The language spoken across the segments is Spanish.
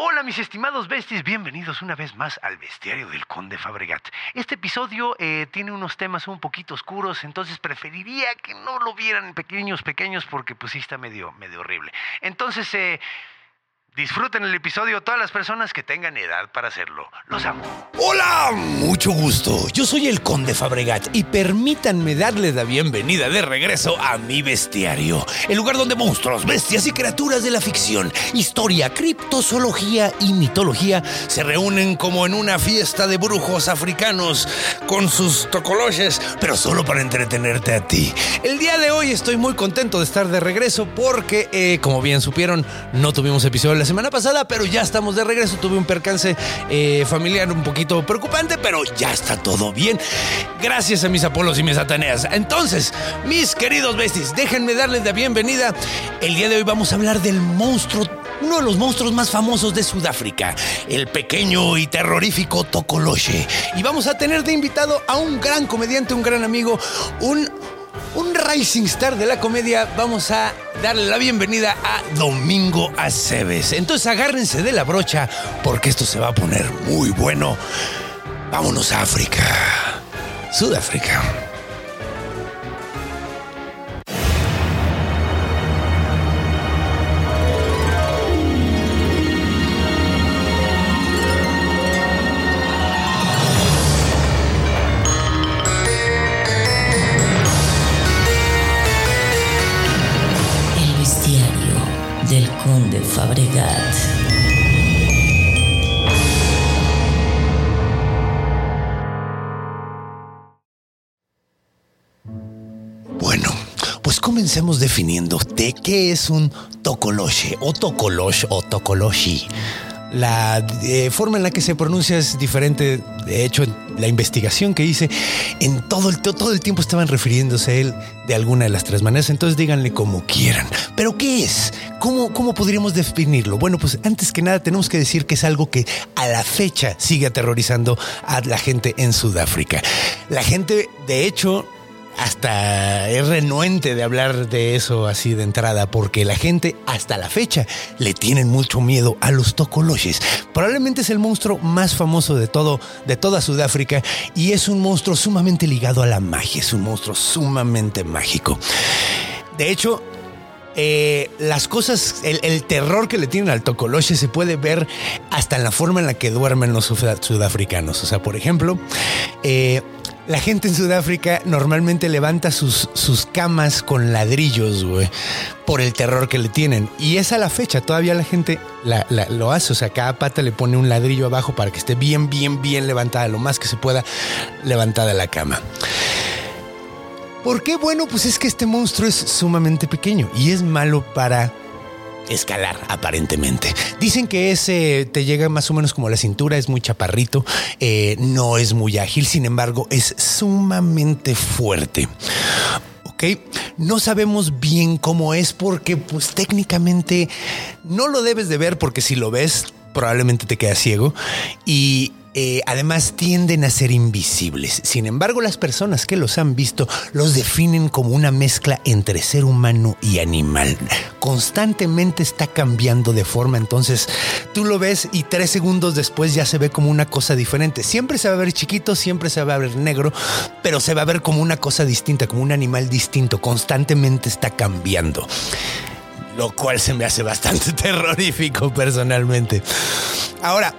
Hola mis estimados besties, bienvenidos una vez más al bestiario del conde Fabregat. Este episodio eh, tiene unos temas un poquito oscuros, entonces preferiría que no lo vieran pequeños, pequeños, porque pues sí está medio, medio horrible. Entonces, eh, disfruten el episodio todas las personas que tengan edad para hacerlo. Los amo. Hola, mucho gusto. Yo soy el Conde Fabregat y permítanme darles la bienvenida de regreso a mi bestiario, el lugar donde monstruos, bestias y criaturas de la ficción, historia, criptozoología y mitología se reúnen como en una fiesta de brujos africanos con sus tocoloches, pero solo para entretenerte a ti. El día de hoy estoy muy contento de estar de regreso porque, eh, como bien supieron, no tuvimos episodio la semana pasada, pero ya estamos de regreso. Tuve un percance eh, familiar un poquito preocupante, pero ya está todo bien. Gracias a mis Apolos y mis Ataneas. Entonces, mis queridos besties, déjenme darles la bienvenida. El día de hoy vamos a hablar del monstruo uno de los monstruos más famosos de Sudáfrica, el pequeño y terrorífico Tokoloche. Y vamos a tener de invitado a un gran comediante, un gran amigo, un un rising star de la comedia, vamos a darle la bienvenida a Domingo Aceves. Entonces agárrense de la brocha porque esto se va a poner muy bueno. Vámonos a África. Sudáfrica. Conde Fabregat. Bueno, pues comencemos definiendo de qué es un tokoloche o tokolosh o tokoloshi. La eh, forma en la que se pronuncia es diferente. De hecho, la investigación que hice, en todo el, todo el tiempo estaban refiriéndose a él de alguna de las tres maneras. Entonces díganle como quieran. Pero ¿qué es? ¿Cómo, ¿Cómo podríamos definirlo? Bueno, pues antes que nada tenemos que decir que es algo que a la fecha sigue aterrorizando a la gente en Sudáfrica. La gente, de hecho, hasta es renuente de hablar de eso así de entrada, porque la gente hasta la fecha le tienen mucho miedo a los tocoloches. Probablemente es el monstruo más famoso de todo, de toda Sudáfrica, y es un monstruo sumamente ligado a la magia, es un monstruo sumamente mágico. De hecho, eh, las cosas, el, terror que le tienen al tocoloche se puede ver hasta en la forma en la que duermen los sudafricanos. O sea, por ejemplo, eh, la gente en Sudáfrica normalmente levanta sus, sus camas con ladrillos, güey, por el terror que le tienen. Y es a la fecha, todavía la gente lo hace. O sea, cada pata le pone un ladrillo abajo para que esté bien, bien, bien levantada, lo más que se pueda levantada la cama. ¿Por qué? Bueno, pues es que este monstruo es sumamente pequeño y es malo para escalar, aparentemente. Dicen que ese te llega más o menos como la cintura, es muy chaparrito, eh, no es muy ágil, sin embargo, es sumamente fuerte. ¿ok? No sabemos bien cómo es porque pues técnicamente no lo debes de ver porque si lo ves probablemente te quedas ciego y eh, además tienden a ser invisibles. Sin embargo, las personas que los han visto los definen como una mezcla entre ser humano y animal. Constantemente está cambiando de forma, entonces tú lo ves y tres segundos después ya se ve como una cosa diferente. Siempre se va a ver chiquito, siempre se va a ver negro, pero se va a ver como una cosa distinta, como un animal distinto. Constantemente está cambiando lo cual se me hace bastante terrorífico personalmente. Ahora,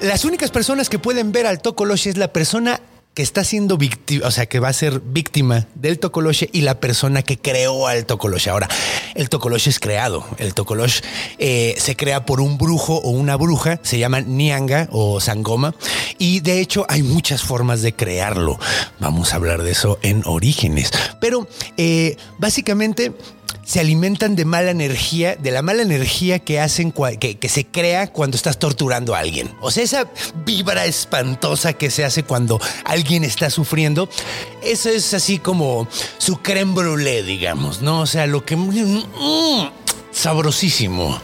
las únicas personas que pueden ver al Tokoloche es la persona que está siendo víctima, o sea, que va a ser víctima del Tokoloche y la persona que creó al Tokoloche. Ahora, el Tokoloche es creado. El Tokoloche eh, se crea por un brujo o una bruja, se llama Nianga o Sangoma, y de hecho hay muchas formas de crearlo. Vamos a hablar de eso en orígenes. Pero eh, básicamente se alimentan de mala energía, de la mala energía que hacen, que, se crea cuando estás torturando a alguien. O sea, esa vibra espantosa que se hace cuando alguien está sufriendo, eso es así como su creme brûlée, digamos, ¿no? O sea, lo que... mm, sabrosísimo.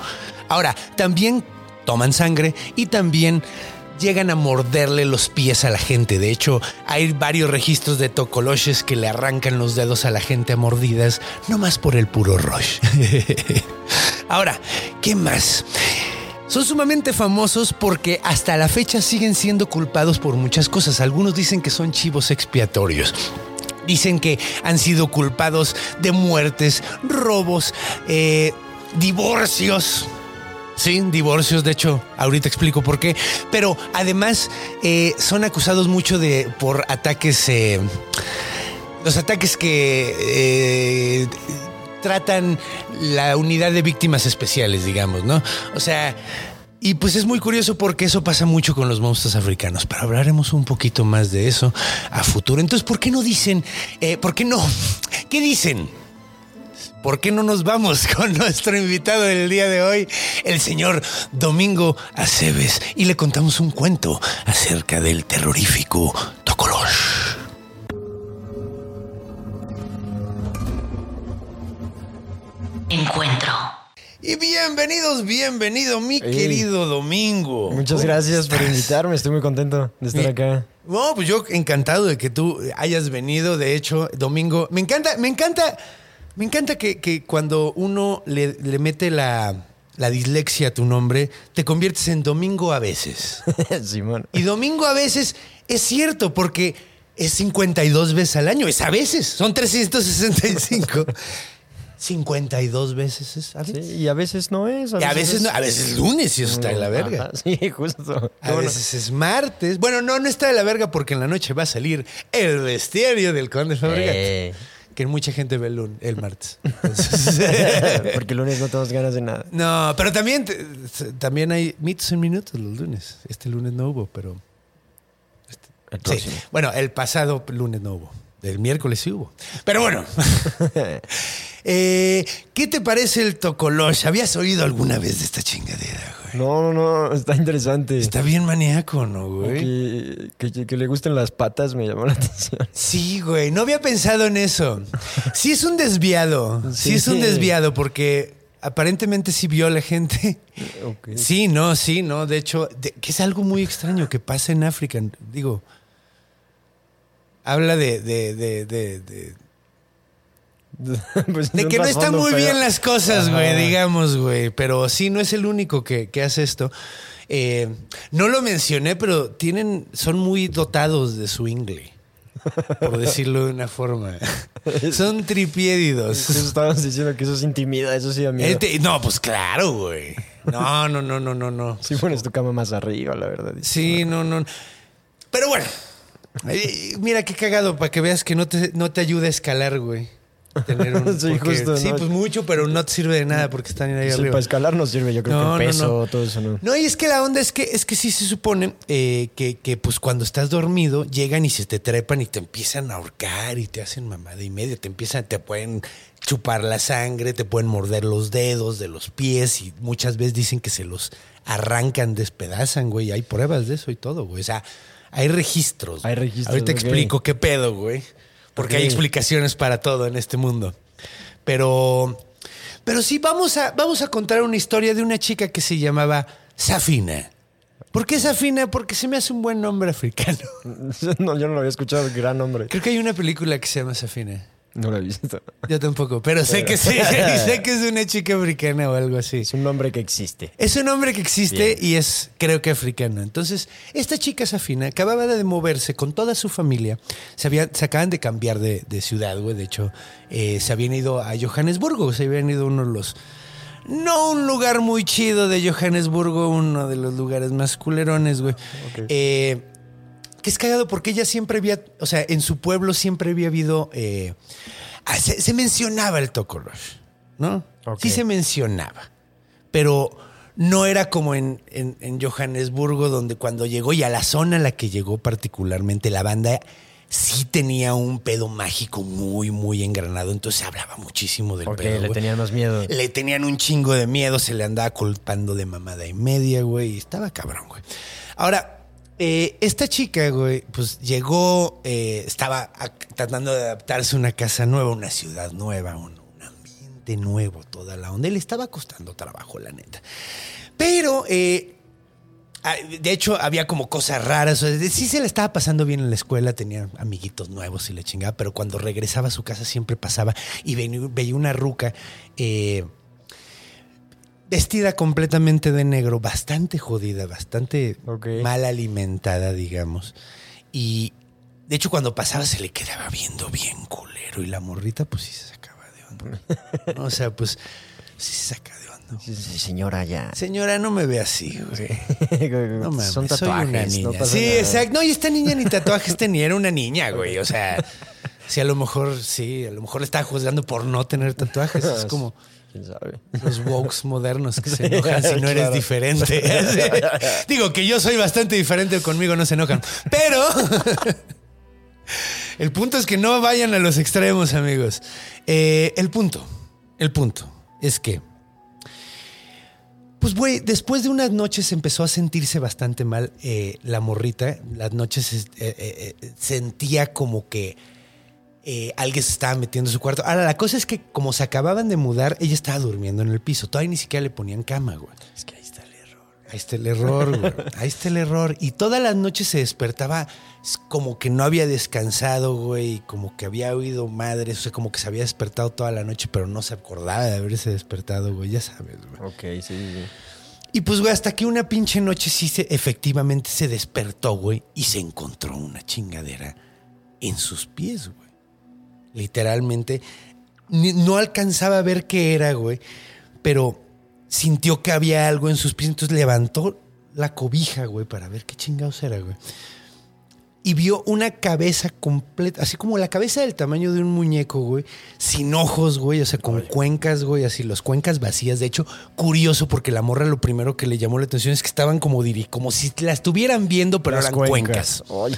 Ahora, también toman sangre y también llegan a morderle los pies a la gente. De hecho, hay varios registros de tocoloches que le arrancan los dedos a la gente a mordidas, no más por el puro rush. Ahora, ¿qué más? Son sumamente famosos porque hasta la fecha siguen siendo culpados por muchas cosas. Algunos dicen que son chivos expiatorios. Dicen que han sido culpados de muertes, robos, eh, divorcios. Sí, divorcios, de hecho, ahorita explico por qué. Pero además eh, son acusados mucho de por ataques, eh, los ataques que eh, tratan la unidad de víctimas especiales, digamos, ¿no? O sea, y pues es muy curioso porque eso pasa mucho con los monstruos africanos, pero hablaremos un poquito más de eso a futuro. Entonces, ¿por qué no dicen, eh, por qué no? ¿Qué dicen? ¿Por qué no nos vamos con nuestro invitado del día de hoy, el señor Domingo Aceves, y le contamos un cuento acerca del terrorífico Tokolosh? Encuentro. Y bienvenidos, bienvenido, mi querido Domingo. Muchas ¿Cómo gracias por invitarme, estoy muy contento de estar Mi- acá. No, pues yo encantado de que tú hayas venido. De hecho, Domingo, me encanta, me encanta, me encanta que, que cuando uno le, le mete la, la dislexia a tu nombre, te conviertes en Domingo a veces. Simón. Y Domingo a veces es cierto, porque es 52 veces al año. Es a veces, son 365. 52 veces es a Sí, veces. y a veces no es. A veces es- no, a veces es lunes y eso está de la verga. Ajá, sí, justo. A bueno. veces es martes. Bueno, no, no está de la verga porque en la noche va a salir el bestiario del Conde Fabregat. Eh. Que mucha gente ve el, lun- el martes. Entonces, Porque el lunes no tenemos ganas de nada. no, pero también, también hay mitos en minutos los lunes. Este lunes no hubo, pero. El Sí. próximo. Bueno, el pasado lunes no hubo. El miércoles sí hubo. Pero bueno. Eh, ¿Qué te parece el Tocolosh? ¿Habías oído alguna vez de esta chingadera, güey? No, no, no, está interesante. Está bien maníaco, ¿no, güey? Que, que- que le gusten las patas me llamó la atención. Sí, güey, no había pensado en eso. Sí es un desviado, sí, Sí. es un desviado porque aparentemente sí vio a la gente. Sí, no, sí, no, de hecho, de- que es algo muy extraño que pasa en África, digo. Habla de, de, de- Pues, de que no están muy feo. bien las cosas, güey, digamos, güey. Pero sí, no es el único que, que hace esto. Eh, no lo mencioné, pero tienen, son muy dotados de su ingle, por decirlo de una forma. son tripiédidos. Eso estábamos diciendo que eso es intimida, eso sí da miedo. Este- no, pues claro, güey. No, no, no, no, no, no. Sí pones tu cama más arriba, la verdad. Sí, no, no. Pero bueno, eh, mira qué cagado para que veas que no te, no te ayuda a escalar, güey. Tener un, Sí, porque- justo, sí, ¿no? pues mucho, pero no te sirve de nada porque están ahí arriba. para escalar nos sirve, yo creo No, que no, el peso, no. todo eso, ¿no? No, y es que la onda es que es que sí se supone eh, que, que, pues cuando estás dormido llegan y se te trepan y te empiezan a ahorcar y te hacen mamada y media, te empiezan, te pueden chupar la sangre, te pueden morder los dedos de los pies y muchas veces dicen que se los arrancan, despedazan, güey. Hay pruebas de eso y todo, güey. O sea, hay registros. Hay registros, Ahorita ok. explico qué pedo, güey. Porque hay explicaciones para todo en este mundo. Pero, pero sí, vamos a, vamos a contar una historia de una chica que se llamaba Safina. ¿Por qué Safina? Porque se me hace un buen nombre africano. No, yo no lo había escuchado, gran nombre. Creo que hay una película que se llama Safina. No lo he visto. Yo tampoco, pero sé que sí, sé que es una chica africana o algo así. Es un nombre que existe. Es un hombre que existe y es, creo que africano. Entonces, esta chica Safina acababa de moverse con toda su familia. Se, habían, se acaban de cambiar de, de ciudad, güey. De hecho, eh, se habían ido a Johannesburgo. Se habían ido a uno de los. No un lugar muy chido de Johannesburgo, uno de los lugares más culerones, güey. Eh, que es cagado porque ella siempre había, o sea, en su pueblo siempre había habido, eh, ah, se, se mencionaba el Tokolosh, ¿no? Sí se mencionaba, pero no era como en, en- en Johannesburgo, donde cuando llegó y a la zona a la que llegó particularmente la banda sí tenía un pedo mágico muy, muy engranado. Entonces se hablaba muchísimo del Porque pedo. le tenían más miedo. Le tenían un chingo de miedo, se le andaba culpando de mamada y media, güey. Estaba cabrón, güey. Ahora, eh, esta chica, güey, pues llegó, eh, estaba tratando de adaptarse a una casa nueva, una ciudad nueva, un, un ambiente nuevo, toda la onda. Le estaba costando trabajo, la neta. Pero, eh, Ah, De hecho, había como cosas raras. o sea, Sí se le estaba pasando bien en la escuela, tenía amiguitos nuevos y la chingada, pero cuando regresaba a su casa siempre pasaba y veía una ruca vestida completamente de negro, bastante jodida, bastante mal alimentada, digamos. Y de hecho, cuando pasaba se le quedaba viendo bien culero y la morrita, pues sí se sacaba de onda. ¿no? O sea, pues sí se saca de onda. Sí, sí, señora, ya. Señora, no me ve así, güey. No mames, Son soy una tatuajes. niña. no sí, nada. exacto. No, y esta niña ni tatuajes tenía, era una niña, güey. O sea, sí, a lo mejor, sí, a lo mejor le estaba juzgando por no tener tatuajes. Es como ¿Quién sabe? los wokes modernos que se enojan si no eres Claro. diferente. Digo que yo soy bastante diferente, conmigo no se enojan. Pero el punto es que no vayan a los extremos, amigos. Eh, el punto, el punto es que pues, güey, después de unas noches empezó a sentirse bastante mal eh, la morrita. Las noches eh, sentía como que eh, alguien se estaba metiendo en su cuarto. Ahora, la cosa es que como se acababan de mudar, ella estaba durmiendo en el piso. Todavía ni siquiera le ponían cama, güey. Es que ahí está el error. Ahí está el error, güey. Ahí está el error. Y todas las noches se despertaba como que no había descansado, güey. Como que había oído madres. O sea, como que se había despertado toda la noche, pero no se acordaba de haberse despertado, güey. Ya sabes, güey. Ok, sí, sí, sí. Y pues, güey, hasta que una pinche noche sí se, efectivamente se despertó, güey, y se encontró una chingadera en sus pies, güey. Literalmente, no alcanzaba a ver qué era, güey, pero sintió que había algo en sus pies, entonces levantó la cobija, güey, para ver qué chingados era, güey. Y vio una cabeza completa, así como la cabeza del tamaño de un muñeco, güey, sin ojos, güey, o sea, con cuencas, güey, así, las cuencas vacías. De hecho, curioso, porque la morra lo primero que le llamó la atención es que estaban como, diri- como si la estuvieran viendo, pero Las eran cuencas. Ay,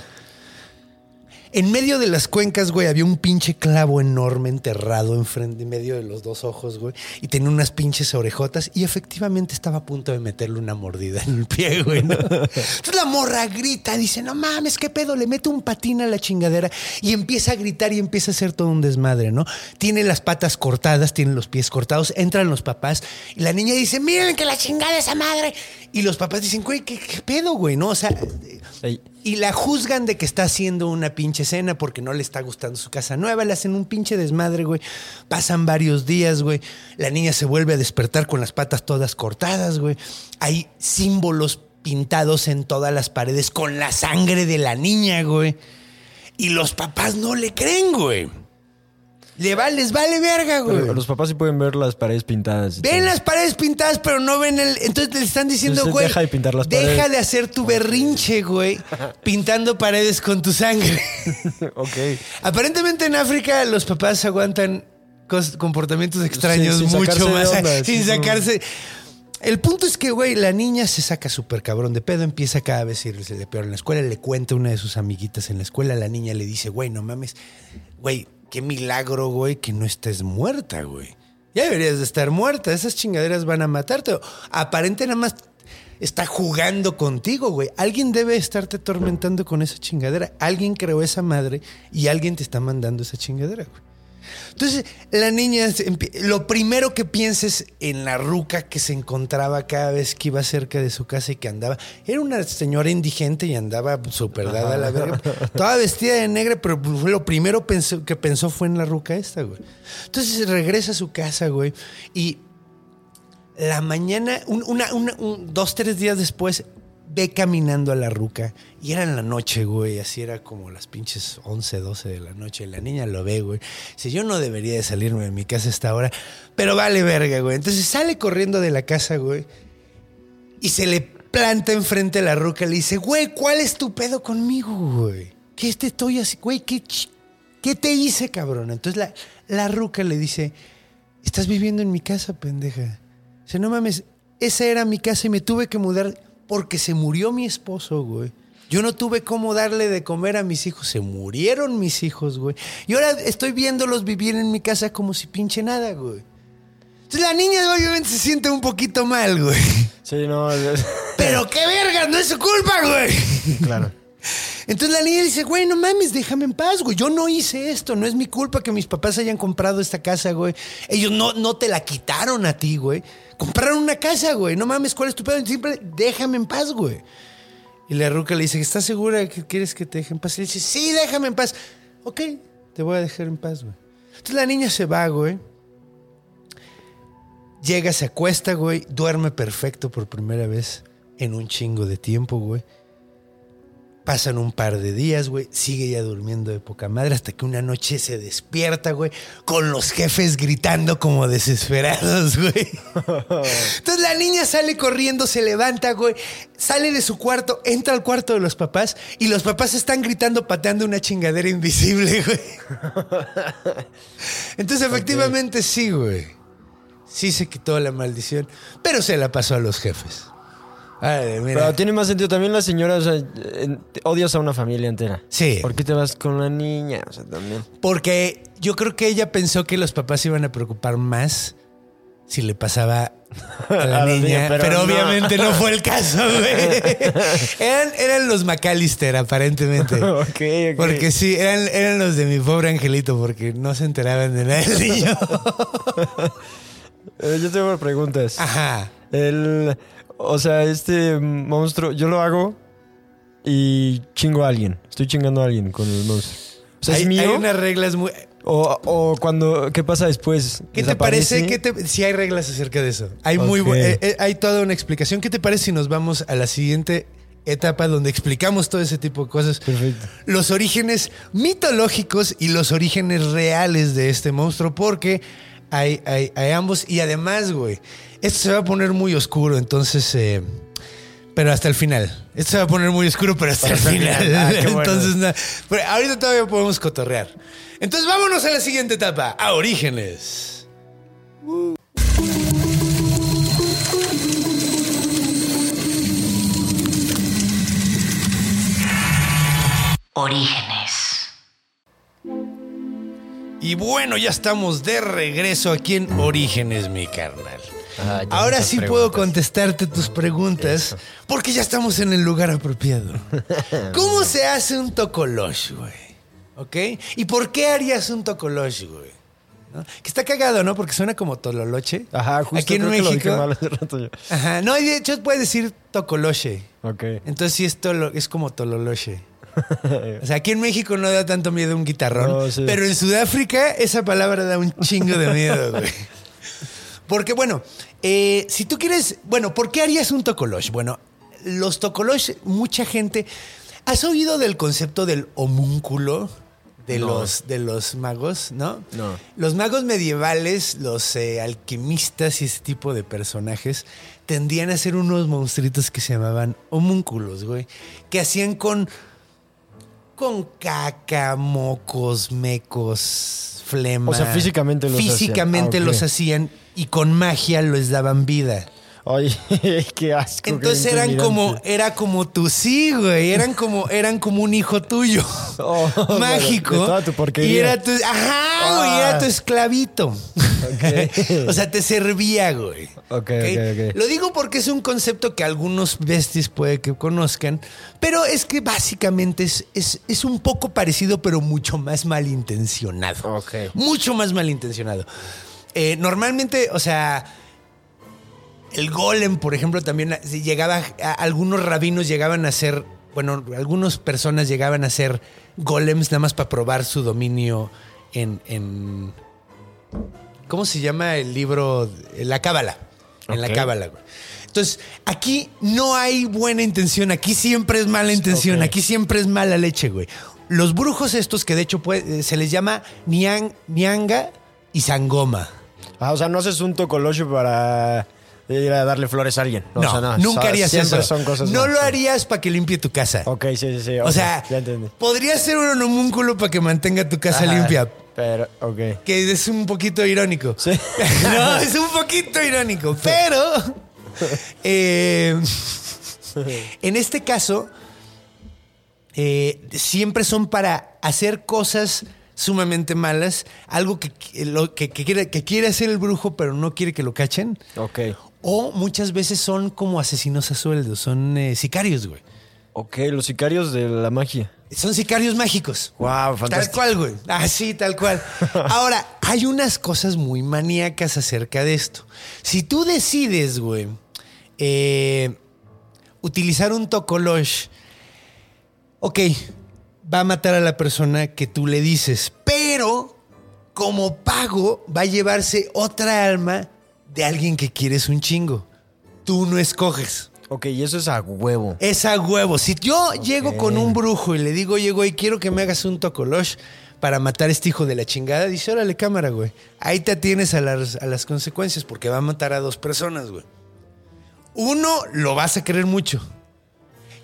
En medio de las cuencas, güey, había un pinche clavo enorme enterrado enfrente, en medio de los dos ojos, güey. Y tenía unas pinches orejotas y efectivamente estaba a punto de meterle una mordida en el pie, güey. ¿no? Entonces la morra grita, dice, no mames, qué pedo, le mete un patín a la chingadera y empieza a gritar y empieza a hacer todo un desmadre, ¿no? Tiene las patas cortadas, tiene los pies cortados, entran los papás y la niña dice, miren que la chingada esa madre. Y los papás dicen, güey, ¿qué, pedo, güey? ¿No? O sea, y la juzgan de que está haciendo una pinche cena porque no le está gustando su casa nueva. Le hacen un pinche desmadre, güey. Pasan varios días, güey. La niña se vuelve a despertar con las patas todas cortadas, güey. Hay símbolos pintados en todas las paredes con la sangre de la niña, güey. Y los papás no le creen, güey. Le va, les vale verga, güey. pero los papás sí pueden ver las paredes pintadas. Ven todo. las paredes pintadas, pero no ven el. Entonces le están diciendo, Entonces, güey. deja de pintar las Deja paredes. de hacer tu berrinche, güey. pintando paredes con tu sangre. ok. Aparentemente en África los papás aguantan comportamientos extraños mucho más. onda, sin sí, sacarse. El punto es que, güey, la niña se saca súper cabrón de pedo, empieza cada vez a irse de peor en la escuela, le cuenta a una de sus amiguitas en la escuela, la niña le dice, güey, no mames, güey, qué milagro, güey, que no estés muerta, güey. Ya deberías de estar muerta, esas chingaderas van a matarte. Aparente nada más está jugando contigo, güey. Alguien debe estarte atormentando con esa chingadera. Alguien creó esa madre y alguien te está mandando esa chingadera, güey. Entonces, la niña, lo primero que pienses en la ruca que se encontraba cada vez que iba cerca de su casa y que andaba, era una señora indigente y andaba súper dada a la verga, toda vestida de negra, pero fue lo primero pensó- que pensó fue en la ruca esta, güey. Entonces regresa a su casa, güey, y la mañana, un- una, una- un- dos, tres días después, ve caminando a la ruca. Y era en la noche, güey. Así era como las pinches 11, 12 de la noche. La niña lo ve, güey. Dice, yo no debería de salirme de mi casa a esta hora. Pero vale verga, güey. Entonces sale corriendo de la casa, güey. Y se le planta enfrente a la ruca. Le dice, güey, ¿cuál es tu pedo conmigo, güey? ¿Qué te estoy así? Güey, ¿qué, ¿qué te hice, cabrón? Entonces la, la ruca le dice, estás viviendo en mi casa, pendeja. Dice, no mames, esa era mi casa y me tuve que mudar porque se murió mi esposo, güey. Yo no tuve cómo darle de comer a mis hijos. Se murieron mis hijos, güey. Y ahora estoy viéndolos vivir en mi casa como si pinche nada, güey. Entonces la niña obviamente se siente un poquito mal, güey. Sí, no. es- Pero qué vergas, no es su culpa, güey. claro. Entonces la niña dice, güey, no mames, déjame en paz, güey. Yo no hice esto, no es mi culpa que mis papás hayan comprado esta casa, güey. Ellos no, no te la quitaron a ti, güey. Compraron una casa, güey. No mames, ¿cuál es tu pedo? Siempre déjame en paz, güey. Y la ruca le dice, ¿estás segura que quieres que te deje en paz? Y le dice, sí, déjame en paz. Ok, te voy a dejar en paz, güey. Entonces la niña se va, güey. Llega, se acuesta, güey. Duerme perfecto por primera vez en un chingo de tiempo, güey. Pasan un par de días, güey. Sigue ya durmiendo de poca madre hasta que una noche se despierta, güey. Con los jefes gritando como desesperados, güey. Entonces la niña sale corriendo, se levanta, güey. Sale de su cuarto, entra al cuarto de los papás y los papás están gritando, pateando una chingadera invisible, güey. Entonces efectivamente sí, güey. Sí se quitó la maldición, pero se la pasó a los jefes. Ay, mira. Pero tiene más sentido también la señora, o sea, eh, odias a una familia entera. Sí. ¿Por qué te vas con la niña? O sea, también. Porque yo creo que ella pensó que los papás se iban a preocupar más si le pasaba a la, niña, pero, pero no. obviamente no fue el caso, güey. eran, eran los McAllister, aparentemente. ok, ok. Porque sí, eran, eran los de mi pobre angelito, porque no se enteraban de nada del niño. Eh, yo tengo preguntas. Ajá. El, o sea, este monstruo, yo lo hago y chingo a alguien. Estoy chingando a alguien con el monstruo. O sea, hay, es mío. hay unas reglas muy. O, o cuando, ¿qué pasa después? ¿Qué te parece? ¿Qué te- si hay reglas acerca de eso. Hay muy eh, eh, hay toda una explicación. ¿Qué te parece si nos vamos a la siguiente etapa donde explicamos todo ese tipo de cosas? Perfecto. Los orígenes mitológicos y los orígenes reales de este monstruo, porque hay, hay, hay ambos. Y además, güey, esto se va a poner muy oscuro, entonces. eh, pero hasta el final. Esto se va a poner muy oscuro, pero hasta el Hasta el final. final. Ah, bueno. Entonces, na- pero ahorita todavía podemos cotorrear. Entonces, vámonos a la siguiente etapa, a orígenes. Orígenes. Y bueno, ya estamos de regreso aquí en Orígenes, mi carnal. Ah, Ahora sí preguntas. puedo contestarte tus preguntas porque ya estamos en el lugar apropiado. ¿Cómo se hace un tocolosh, güey? ¿Ok? ¿Y por qué harías un tocolosh, güey? ¿No? Que está cagado, ¿no? Porque suena como tololoche. Ajá, justo Aquí en creo que lo dije México. mal hace rato yo. Ajá. No, de hecho puedes decir tocoloche. Ok. Entonces sí es, tolo- es como tololoche. O sea, aquí en México no da tanto miedo un guitarrón, No, sí. pero en Sudáfrica esa palabra da un chingo de miedo, güey. Porque, bueno, eh, si tú quieres, bueno, ¿por qué harías un tocolosh? Bueno, los tocolosh, mucha gente, ¿has oído del concepto del homúnculo? De, No. los, de los magos, ¿no? No. Los magos medievales, los eh, alquimistas y ese tipo de personajes tendían a ser unos monstruitos que se llamaban homúnculos, güey. Que hacían con, con caca, mocos, mecos, flema. O sea, físicamente los hacían. Físicamente Ah, ok. los hacían y con magia les daban vida. Ay, qué asco. qué Entonces eran como, era como tu sí, güey. Eran como, eran como un hijo tuyo. Oh, mágico. de toda tu porquería. Y era tu, ajá, güey, Ah. era tu esclavito. o sea, te servía, güey. Ok, ok, ok. Lo digo porque es un concepto que algunos besties puede que conozcan, pero es que básicamente es, es, es un poco parecido, pero mucho más malintencionado. Ok. Mucho más malintencionado. Eh, normalmente, o sea, el golem, por ejemplo, también llegaba, a- algunos rabinos llegaban a ser, bueno, algunas personas llegaban a ser golems nada más para probar su dominio en, en- ¿cómo se llama el libro? La cábala. En la cábala, güey. Entonces, aquí no hay buena intención, aquí siempre es mala intención, aquí siempre es mala leche, güey. Los brujos estos, que de hecho puede- se les llama Niang, Nianga y Sangoma. Ah, o sea, no haces un tocoloche para ir a darle flores a alguien. No, o sea, nunca harías siempre eso. son cosas no más. lo harías para que limpie tu casa. Ok, sí, sí, sí. O sea, ya podría ser un homúnculo para que mantenga tu casa Ajá, limpia. Pero, ok. Que es un poquito irónico. Sí. no, es un poquito irónico. Pero. eh, en este caso. eh, siempre son para hacer cosas sumamente malas, algo que, que- lo- que- que quiere, que quiere hacer el brujo, pero no quiere que lo cachen. Ok. O muchas veces son como asesinos a sueldo, son eh, sicarios, güey. Ok, los sicarios de la magia. Son sicarios mágicos. Wow, Tal fantástico. cual, güey. Ah, sí, tal cual. Ahora, hay unas cosas muy maníacas acerca de esto. Si tú decides, güey, eh, utilizar un tocolosh, ok, va a matar a la persona que tú le dices, pero como pago va a llevarse otra alma de alguien que quieres un chingo. Tú no escoges. Ok, y eso es a huevo. Es a huevo. Si yo llego con un brujo y le digo, oye, güey, quiero que me hagas un tocolosh para matar a este hijo de la chingada, dice, órale, cámara, güey. Ahí te atienes a las, a las consecuencias porque va a matar a dos personas, güey. Uno, lo vas a querer mucho.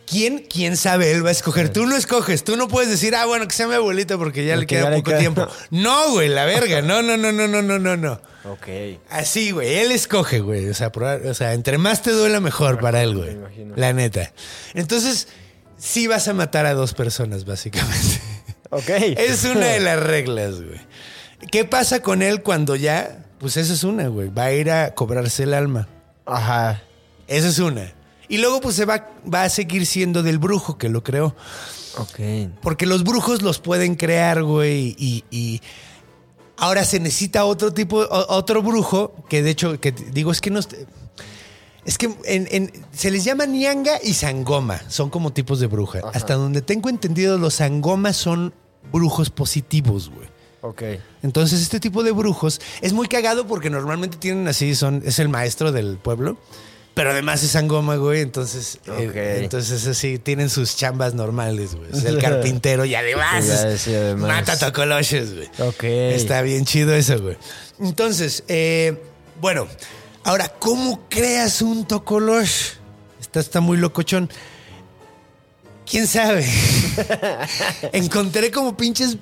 ¿Quién? ¿Quién sabe? Él va a escoger. Tú no escoges. Tú no puedes decir, ah, bueno, que sea mi abuelita porque ya le queda ya le poco queda- tiempo. No, güey, la verga. No, no, no, no, no, no, no, no. Ok. Así, güey. Él escoge, güey. O sea, proba- o sea, entre más te duela, mejor para él, güey. me imagino. La neta. Entonces, sí vas a matar a dos personas, básicamente. Ok. Es una de las reglas, güey. ¿Qué pasa con él cuando ya? Pues esa es una, güey. Va a ir a cobrarse el alma. Ajá. Esa es una. Y luego, pues se va, va a seguir siendo del brujo que lo creó. Ok. Porque los brujos los pueden crear, güey, y, y ahora se necesita otro tipo, otro brujo, que de hecho, que digo, es que no... Es que en- en- se les llama Nianga y Sangoma, son como tipos de bruja. Hasta donde tengo entendido, los Sangomas son brujos positivos, güey. Ok. Entonces, este tipo de brujos es muy cagado porque normalmente tienen así, son, es el maestro del pueblo, pero además es sangoma, güey. Entonces, eh, entonces así, tienen sus chambas normales, güey. Es el carpintero y además, mata tocoloches, güey. Ok. Está bien chido eso, güey. Entonces, eh, bueno, ahora, ¿cómo creas un tocolosh? Está, está muy locochón. ¿Quién sabe? Encontré como pinches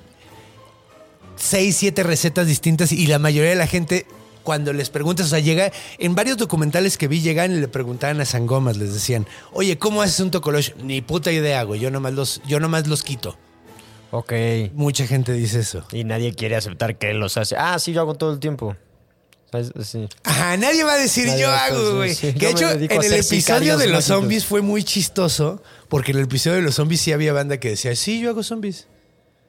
seis, siete recetas distintas y la mayoría de la gente, cuando les preguntas, o sea, llega, en varios documentales que vi, llegan y le preguntaban a Sangomas, les decían, oye, ¿cómo haces un tocolosh? Ni puta idea, güey, yo nomás los, yo nomás los quito. Ok. Mucha gente dice eso. Y nadie quiere aceptar que él los hace. Ah, sí, yo hago todo el tiempo. Sí. Ajá, nadie va a decir Nadie yo hago, güey. sí, que yo de hecho, en el episodio de los mágicos. zombies fue muy chistoso, porque en el episodio de los zombies sí había banda que decía, sí, yo hago zombies.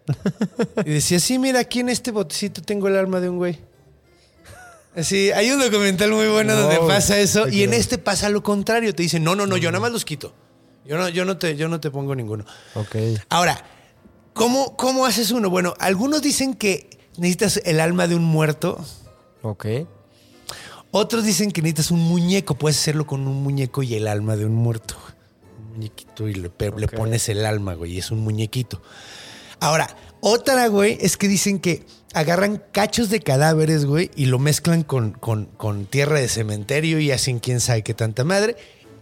y decía, sí, mira, aquí en este botecito tengo el arma de un güey. Así, hay un documental muy bueno donde pasa eso, y en este pasa lo contrario. Te dicen, no, no, no, yo nada más los quito. Yo no, yo no, te, yo no te pongo ninguno. Ok. Ahora, ¿cómo, ¿cómo haces uno? Bueno, algunos dicen que necesitas el alma de un muerto. Ok. Otros dicen que necesitas un muñeco. Puedes hacerlo con un muñeco y el alma de un muerto. Un muñequito y le, le pones el alma, güey. Y es un muñequito. Ahora, otra, güey, es que dicen que agarran cachos de cadáveres, güey, y lo mezclan con, con- con tierra de cementerio y hacen quién sabe qué tanta madre.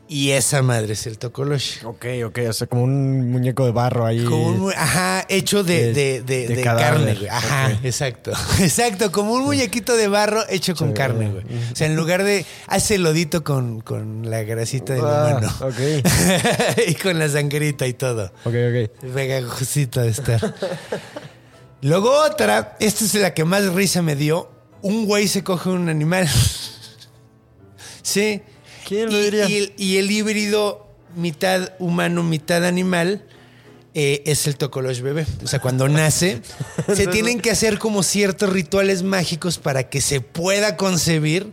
Y esa madre es el tocolosh. Ok, ok. O sea, como un muñeco de barro ahí. Como un ajá, hecho de, de- de, de- carne, güey. Ajá, exacto. Exacto, como un muñequito de barro hecho con Sí, carne, güey. güey. O sea, en lugar de hace lodito con, con la grasita del Ah, humano. ok. y con la sangrita y todo. Ok, ok. Pegajosito de estar. Luego otra, esta es la que más risa me dio. Un güey se coge un animal. sí. ¿Quién lo Y- diría? Y, el, y el híbrido mitad humano, mitad animal eh, es el tocolosh bebé. O sea, cuando nace, se tienen que hacer como ciertos rituales mágicos para que se pueda concebir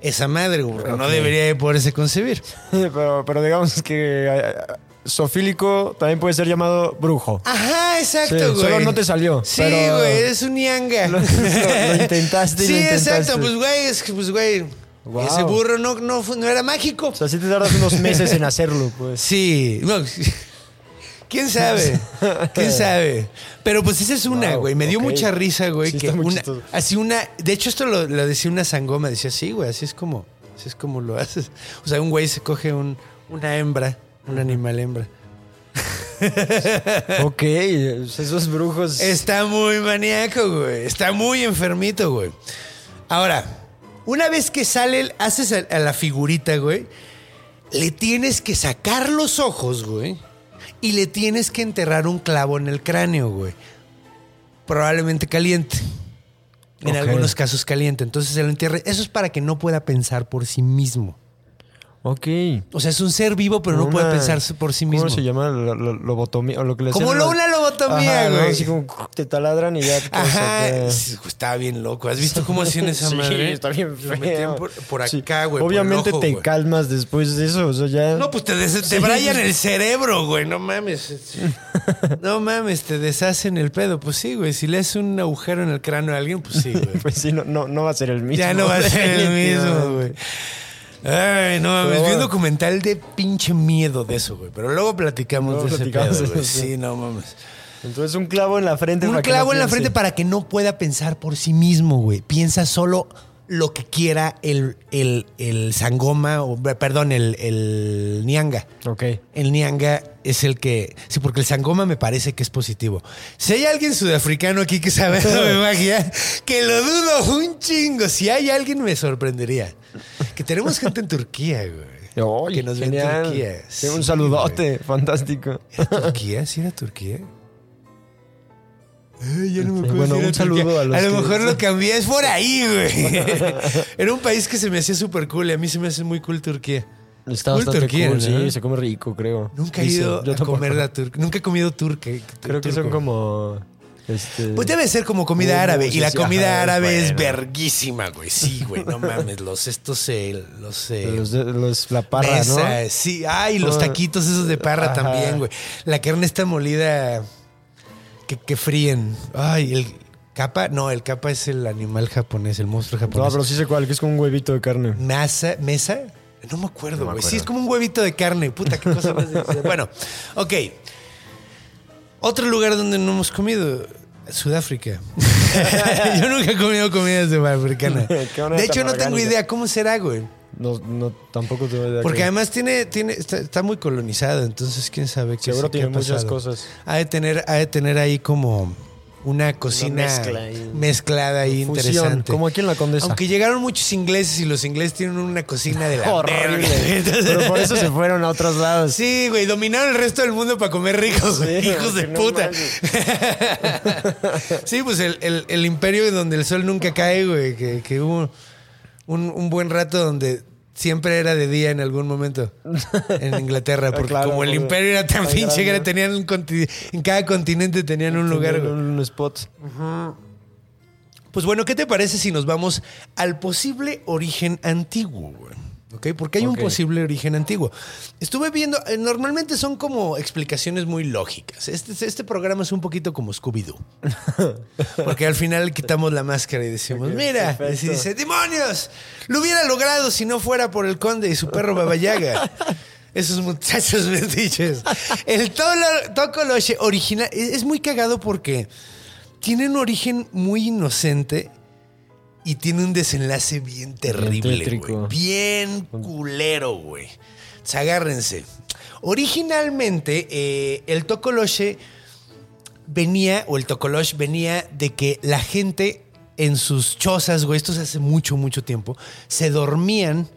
esa madre, güey, porque no Ok. debería de poderse concebir. pero, pero digamos que eh, sofílico también puede ser llamado brujo. Ajá, exacto, Sí, güey. solo no te salió, Sí, pero- güey, eres un ñanga. Lo- lo- lo intentaste y Sí, lo intentaste. exacto, pues güey, es que pues güey, Wow. ese burro no, no, era mágico. O sea, sí te tardas unos meses en hacerlo, pues. Sí, no, ¿Quién sabe? ¿Quién sabe? Pero pues esa es una, Wow, güey. Me dio mucha risa, güey. Sí, que una, así una. De hecho, esto lo, lo decía una sangoma. Decía, sí, güey, así es como. Así es como lo haces. O sea, un güey se coge un, una hembra, un animal hembra. Ok, esos brujos. Está muy maníaco, güey. Está muy enfermito, güey. Ahora, una vez que sale, haces a, a la figurita, güey, le tienes que sacar los ojos, güey. y le tienes que enterrar un clavo en el cráneo, güey. Probablemente caliente. En algunos casos caliente. Entonces se lo entierra. Eso es para que no pueda pensar por sí mismo. Ok. O sea, es un ser vivo, pero no puede pensar por sí mismo. ¿Cómo se llama? Lo- lo- lobotomía. O lo que le Como hacían lo- una lobotomía, Ajá, ¿no? güey. Así como te taladran y ya. te quedas Ajá, acá. sí, güey, estaba bien loco. ¿Has visto cómo hacían esa Sí, madre? está bien Lo metían feo. por, por Sí. acá, güey. por el Obviamente ojo, te güey. calmas después de eso. O sea, ya. No, pues te, des- te Sí. brayan el cerebro, güey. No mames. No mames, te deshacen el pedo. Pues sí, güey. Si le haces un agujero en el cráneo a alguien, pues sí, güey. Pues sí, no, no, no va a ser el mismo. ya no va a ser el mismo, güey. Ay, no mames. Vi un documental de pinche miedo de eso, güey. Pero luego platicamos Luego de ese platicamos pedo, güey. Sí, no mames. Entonces un clavo en la frente. Un para que clavo no en la frente para que no pueda pensar por sí mismo, güey. Piensa solo lo que quiera el, el, el sangoma, o perdón, el, el nianga. Ok. El nianga es el que. Sí, porque el sangoma me parece que es positivo. Si hay alguien sudafricano aquí que sabe de magia, que lo dudo un chingo. Si hay alguien, me sorprendería. Que tenemos gente en Turquía, güey. Que nos ve en genial. Turquía. Sí, un saludote, fantástico. ¿Era Turquía? ¿Sí era Turquía? Ay, ya no me Sí, acuerdo bueno, si un saludo a los A lo que- mejor lo cambié, es por ahí, güey. Era un país que se me hacía súper cool y a mí se me hace muy cool Turquía. Está Cool bastante Turquía, cool, ¿no? sí, se come rico, creo. Nunca he ido yo a tampoco. comer la turca. Nunca he comido turca. Creo que son como. Este, Pues debe ser como comida árabe. Y la sí, comida ajá, árabe es verguísima, güey. Sí, güey. No mames. Los estos, eh, los... eh, los, los- la parra, mesa, ¿no? Sí, ay, los taquitos esos de parra Ajá. también, güey. La carne está molida que, que fríen. Ay, el capa, no, el capa es el animal japonés, el monstruo No, japonés. pero sí sé cuál, que es como un huevito de carne. Masa, mesa, no me acuerdo, No güey. Sí, es como un huevito de carne. Puta, qué cosa más. Bueno, ok. Otro lugar donde no hemos comido. Sudáfrica. Yo nunca he comido comida sudafricana. De hecho, no tengo idea cómo será, güey. No, no, tampoco tengo idea. Porque que- además tiene, tiene, está, está muy colonizado, entonces quién sabe qué Seguro tiene ha muchas cosas. Ha de tener, ha de tener ahí como una cocina mezcla ahí. mezclada ahí Fusión, interesante. como aquí en la Condesa. Aunque llegaron muchos ingleses y los ingleses tienen una cocina de la Horrible. Entonces- Pero por eso se fueron a otros lados. Sí, güey, dominaron el resto del mundo para comer ricos, güey, Sí, hijos de no puta. sí, pues el, el- el imperio donde el sol nunca cae, güey, que, que hubo un, un buen rato donde siempre era de día en algún momento en Inglaterra, porque Claro, como el porque imperio era tan pinche que tenían un en cada continente tenían un lugar. Un spot. Pues bueno, ¿qué te parece si nos vamos al posible origen antiguo, güey? ¿Ok? Porque hay un posible origen antiguo. Estuve viendo, eh, normalmente son como explicaciones muy lógicas. Este, este programa es un poquito como Scooby-Doo. Porque al final quitamos la máscara y decimos, mira, perfecto. y dice, demonios, lo hubiera logrado si no fuera por el conde y su perro Babayaga. Esos muchachos metiches. El Tocoloche original es es muy cagado porque tiene un origen muy inocente y tiene un desenlace bien terrible, tétrico. güey. Bien culero, güey. Entonces, agárrense. Originalmente, eh, el Tocoloche venía, o el Tocoloche venía de que la gente en sus chozas, güey, esto es hace mucho, mucho tiempo, se dormían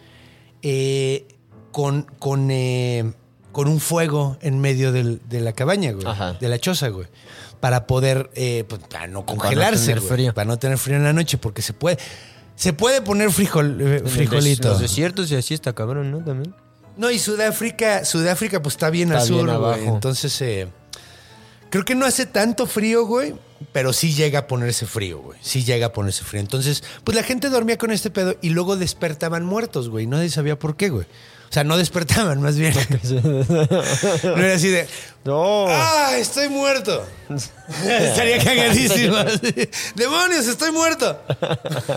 eh, con, con, eh, con un fuego en medio del- de la cabaña, güey. Ajá. De la choza, güey. Para poder, eh, pues, para no congelarse, güey, frío. Para no tener frío en la noche, porque se puede... Se puede poner frijol, eh, frijolito. Los desiertos y así está cabrón, ¿no? También. No, y Sudáfrica, Sudáfrica pues está bien Está al sur, güey. Entonces, eh, creo que no hace tanto frío, güey, pero sí llega a ponerse frío, güey. Sí llega a ponerse frío. Entonces, pues la gente dormía con este pedo y luego despertaban muertos, güey. Nadie sabía por qué, güey. O sea, no despertaban, más bien. no era así de, No. ¡ah, estoy muerto! Estaría cagadísimo. ¡Demonios, estoy muerto!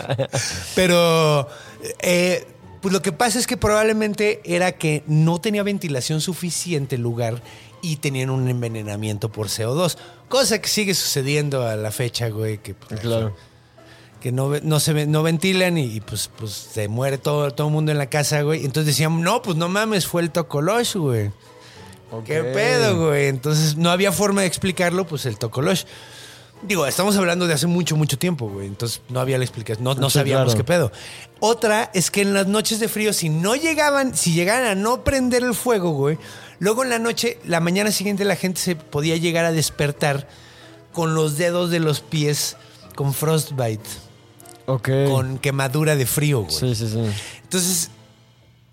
Pero, eh, pues lo que pasa es que probablemente era que no tenía ventilación suficiente el lugar y tenían un envenenamiento por CO2. Cosa que sigue sucediendo a la fecha, güey. Que, pues, Claro. Que no, no se no ventilan y, y, pues, pues se muere todo, todo el mundo en la casa, güey. Entonces decían, no, pues no mames, fue el Tocolosh, güey. ¿Qué pedo, güey? Entonces no había forma de explicarlo, pues el Tocolosh. Digo, estamos hablando de hace mucho, mucho tiempo, güey. Entonces no había la explicación, no, no Sí, sabíamos claro. qué pedo. Otra es que en las noches de frío, si no llegaban, si llegaran a no prender el fuego, güey, Luego en la noche, la mañana siguiente la gente se podía llegar a despertar con los dedos de los pies con frostbite, Con quemadura de frío, güey. Sí, sí, sí. Entonces,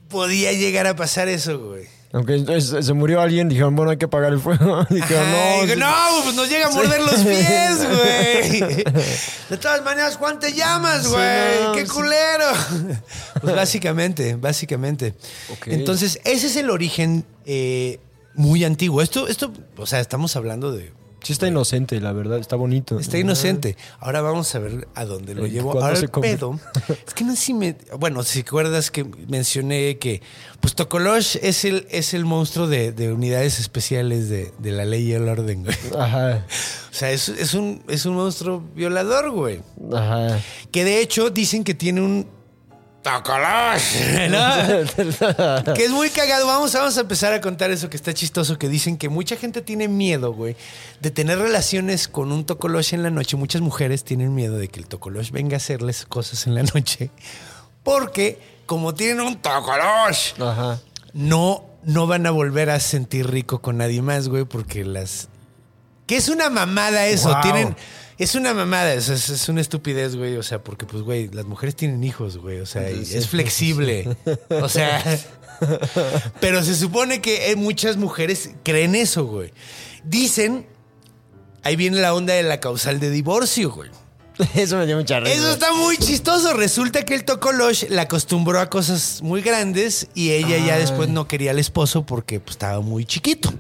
podía llegar a pasar eso, güey. Aunque se murió alguien, dijeron, bueno, hay que apagar el fuego. dijeron, Ajá, no. digo, sí". no, pues nos llega a morder los pies, güey. De todas maneras, Juan, te llamas, Sí, güey. no, Qué sí. culero. Pues básicamente, básicamente. Entonces, ese es el origen eh, muy antiguo. Esto, esto, o sea, estamos hablando de. Sí está inocente, la verdad, está bonito. Está inocente. Ahora vamos a ver a dónde lo llevo. ¿cuándo Ahora se el pedo. Es que no sé si me. Bueno, si recuerdas que mencioné que. Pues Tokolosh es el, es el monstruo de, de unidades especiales de, de la ley y el orden, güey. Ajá, O sea, es, es un, es un monstruo violador, güey. ajá. Que de hecho dicen que tiene un. Tokolosh, ¿no? que es muy cagado. Vamos, vamos a empezar a contar eso que está chistoso. Que dicen que mucha gente tiene miedo, güey, de tener relaciones con un Tokolosh en la noche. Muchas mujeres tienen miedo de que el Tokolosh venga a hacerles cosas en la noche. Porque, como tienen un Tokolosh, Ajá. no, no van a volver a sentir rico con nadie más, güey, porque las. Que es una mamada eso. Wow. Tienen. Es una mamada, es, es- es una estupidez, güey. O sea, porque, pues, güey, las mujeres tienen hijos, güey. O sea, es flexible. O sea. Pero se supone que eh, muchas mujeres creen eso, güey. Dicen. Ahí viene la onda de la causal de divorcio, güey. Eso me dio mucha risa. Eso está muy chistoso. Resulta que el Tokolosh la acostumbró a cosas muy grandes y ella ya después no quería al esposo porque pues, estaba muy chiquito.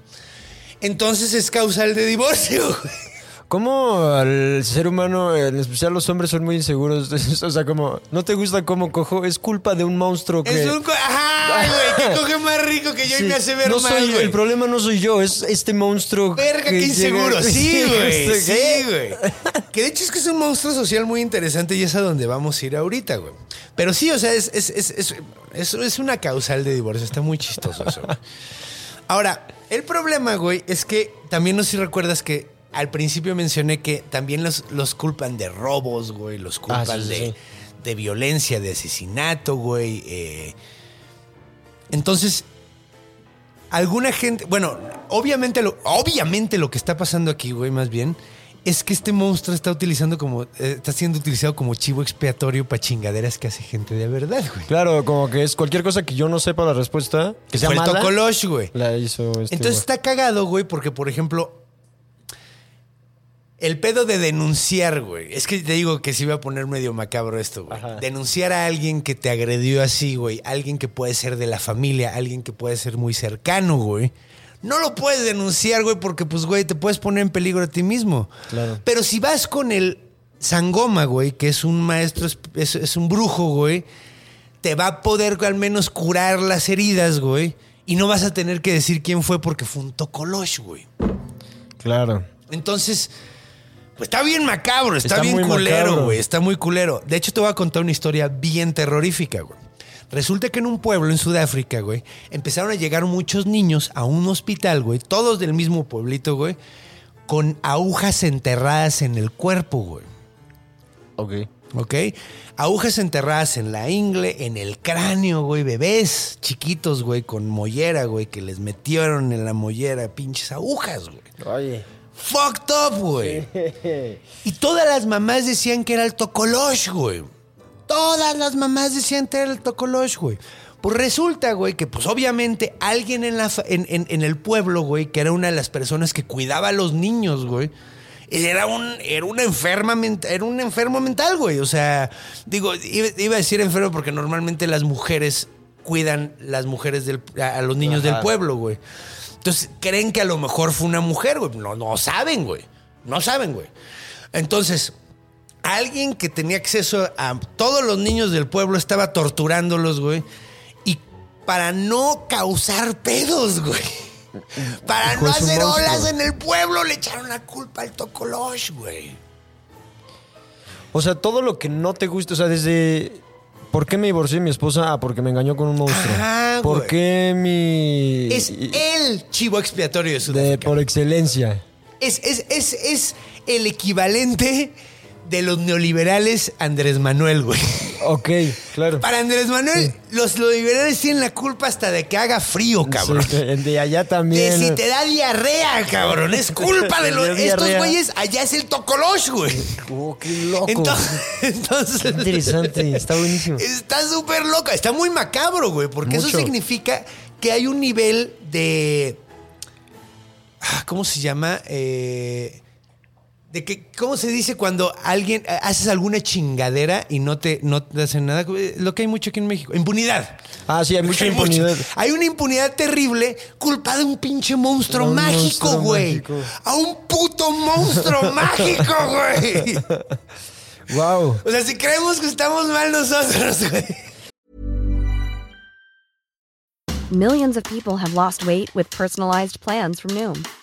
Entonces es causal de divorcio. güey. ¿Cómo el ser humano, en especial los hombres, son muy inseguros? O sea, como, ¿no te gusta cómo cojo? Es culpa de un monstruo que... Es un... co- Ajá, güey, que coge más rico que yo y me hace ver no mal, soy. El problema no soy yo, es este monstruo. Verga, que qué inseguro. llega- Sí, güey. ¿Qué? Sí, güey. Que de hecho es que es un monstruo social muy interesante y es a donde vamos a ir ahorita, güey. Pero sí, o sea, es, es, es, es, es- una causal de divorcio. Está muy chistoso eso. güey. Ahora, el problema, güey, es que también no sé si recuerdas que al principio mencioné que también los, los culpan de robos, güey. Los culpan Ah, sí, sí, de, sí. de violencia, de asesinato, güey. eh. Entonces, alguna gente, bueno, obviamente lo, obviamente lo que está pasando aquí, güey, más bien, es que este monstruo está utilizando como, eh, está siendo utilizado como chivo expiatorio para chingaderas que hace gente de verdad, güey. Claro, como que es cualquier cosa que yo no sepa la respuesta, que sea Fue el güey. la hizo este Entonces güey. está cagado, güey, porque, por ejemplo, el pedo de denunciar, güey. Es que te digo que se iba a poner medio macabro esto, güey. Ajá. Denunciar a alguien que te agredió así, güey. Alguien que puede ser de la familia, alguien que puede ser muy cercano, güey. No lo puedes denunciar, güey, porque, pues, güey, te puedes poner en peligro a ti mismo. Claro. Pero si vas con el Sangoma, güey, que es un maestro, es, es un brujo, güey, te va a poder al menos curar las heridas, güey. Y no vas a tener que decir quién fue porque fue un tocolosh, güey. Claro. Entonces, pues está bien macabro, está, Está bien culero, güey. Está muy culero. De hecho, te voy a contar una historia bien terrorífica, güey. Resulta que en un pueblo en Sudáfrica, güey, empezaron a llegar muchos niños a un hospital, güey, todos del mismo pueblito, güey, con agujas enterradas en el cuerpo, güey. Ok. ¿Ok? Agujas enterradas en la ingle, en el cráneo, güey. Bebés chiquitos, güey, con mollera, güey, que les metieron en la mollera pinches agujas, güey. Oye. Fucked up, güey. Y todas las mamás decían que era el tocolosh, güey. Todas las mamás decían que era el tocolosh, güey. Pues resulta, güey, que pues obviamente alguien en, la en, en- en el pueblo, güey, que era una de las personas que cuidaba a los niños, güey. Era un, era una enferma era un enfermo mental, güey. O sea, digo, iba, iba a decir enfermo porque normalmente las mujeres cuidan las mujeres del, a, a los niños Ajá. del pueblo, güey. Entonces, creen que a lo mejor fue una mujer, güey. No, no saben, güey. No saben, güey. Entonces, alguien que tenía acceso a todos los niños del pueblo estaba torturándolos, güey. Y para no causar pedos, güey. Para no hacer olas en el pueblo, le echaron la culpa al Tocolosh, güey. O sea, todo lo que no te gusta, o sea, desde... ¿Por qué me divorcié de mi esposa? Ah, porque me engañó con un monstruo. Ajá, ¿Por güey. qué mi... Es el chivo expiatorio de de, Sudáfrica. por excelencia. Es, es, es, es el equivalente de los neoliberales Andrés Manuel, güey. Ok, claro. Para Andrés Manuel, los neoliberales tienen la culpa hasta de que haga frío, cabrón. Sí, de allá De también. si te da diarrea, cabrón. Es culpa de los. Estos güeyes, allá es el tocolosh, güey. Oh, qué loco. Entonces, entonces- Qué interesante, está buenísimo. Está súper loca, está muy macabro, güey, porque eso significa que hay un nivel de. Ah, ¿Cómo se llama? Eh, de que, ¿cómo se dice cuando alguien eh, haces alguna chingadera y no te, no te hacen nada? Lo que hay mucho aquí en México. Impunidad. Ah, sí, hay mucha Hay mucho- impunidad. Hay una impunidad terrible culpa de un pinche monstruo mágico, güey. A un puto monstruo mágico, güey. Wow. O sea, si creemos que estamos mal nosotros, güey. Millions of people have lost weight with personalized plans from Noom,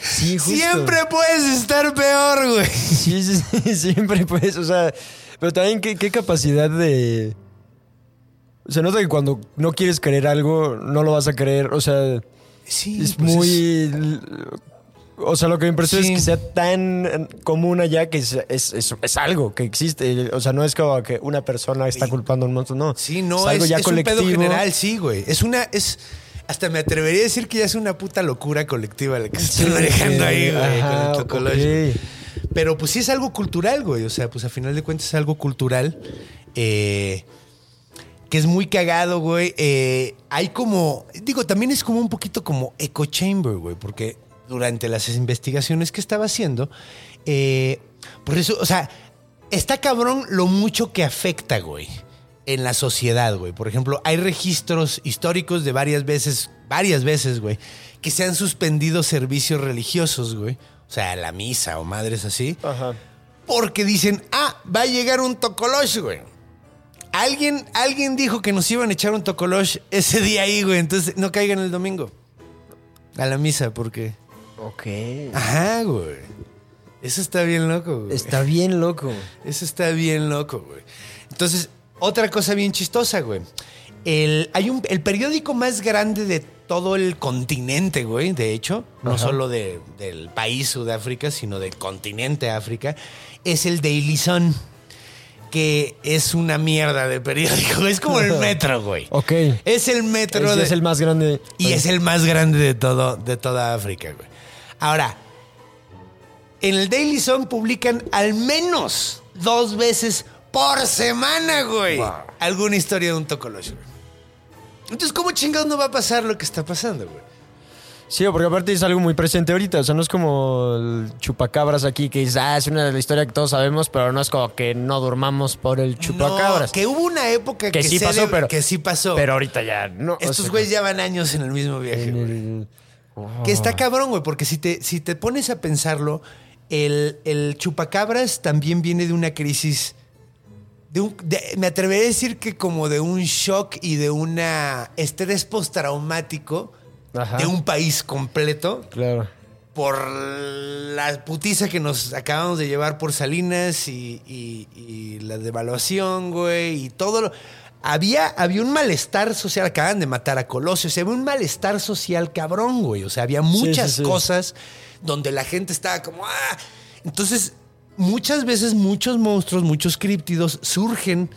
Sí, justo. Siempre puedes estar peor, güey. Sí, sí, sí, siempre pues, o sea, pero también qué, qué capacidad de... Se nota que cuando no quieres creer algo, no lo vas a creer, o sea, Sí, es pues muy... O sea, lo que me impresiona Sí. es que sea tan eh, común allá que es, es, es- es algo que existe. O sea, no es como que una persona está culpando a un monstruo, no. Sí, no, es algo ya es un colectivo. pedo general, sí, güey. Es una, es, hasta me atrevería a decir que ya es una puta locura colectiva la que se está manejando ahí, güey, ajá, con el. Pero pues sí es algo cultural, güey. O sea, pues a final de cuentas es algo cultural. eh, que es muy cagado, güey. Eh, hay como, digo, también es como un poquito como echo chamber, güey, porque durante las investigaciones que estaba haciendo, eh, por eso, o sea, está cabrón lo mucho que afecta, güey, en la sociedad, güey. Por ejemplo, hay registros históricos de varias veces, varias veces, güey, que se han suspendido servicios religiosos, güey. O sea, la misa o madres así. Ajá. Porque dicen, ah, va a llegar un tocolosh, güey. Alguien, alguien dijo que nos iban a echar un tocolosh ese día ahí, güey. Entonces no caigan el domingo. A la misa, porque. Ok. Ajá, güey. Eso está bien loco, güey. Está bien loco. Eso está bien loco, güey. Entonces, otra cosa bien chistosa, güey. El, hay un, el periódico más grande de todo el continente, güey, de hecho, no Ajá. solo de- del país Sudáfrica, sino del continente África, es el Daily Sun, que es una mierda de periódico. Es como el metro, güey. Ok. Es el metro Es, de, es el más grande. y es el más grande de, todo, de toda África, güey. Ahora, en el Daily Sun publican al menos dos veces por semana, güey, alguna historia de un tocoloche, güey. Entonces, ¿cómo chingados no va a pasar lo que está pasando, güey? Sí, porque aparte es algo muy presente ahorita. O sea, no es como el chupacabras aquí que dices, ah, es una de las historias que todos sabemos, pero no es como que no durmamos por el chupacabras. No, que hubo una época que, Que sí pasó, de- pero- que sí pasó. Pero ahorita ya no. o Estos sea, güeyes llevan años en el mismo viaje, güey. Que está cabrón, güey, porque si te, si te pones a pensarlo, el, el chupacabras también viene de una crisis. De un, de- me atrevería a decir que como de un shock y de una estrés postraumático Ajá. de un país completo Claro. por la putiza que nos acabamos de llevar por Salinas y, y- y la devaluación, güey, y todo lo... Había, había un malestar social, acaban de matar a Colosio, o sea, había un malestar social cabrón, güey, o sea, había muchas sí, sí. cosas donde la gente estaba como, ah, entonces muchas veces muchos monstruos, muchos críptidos surgen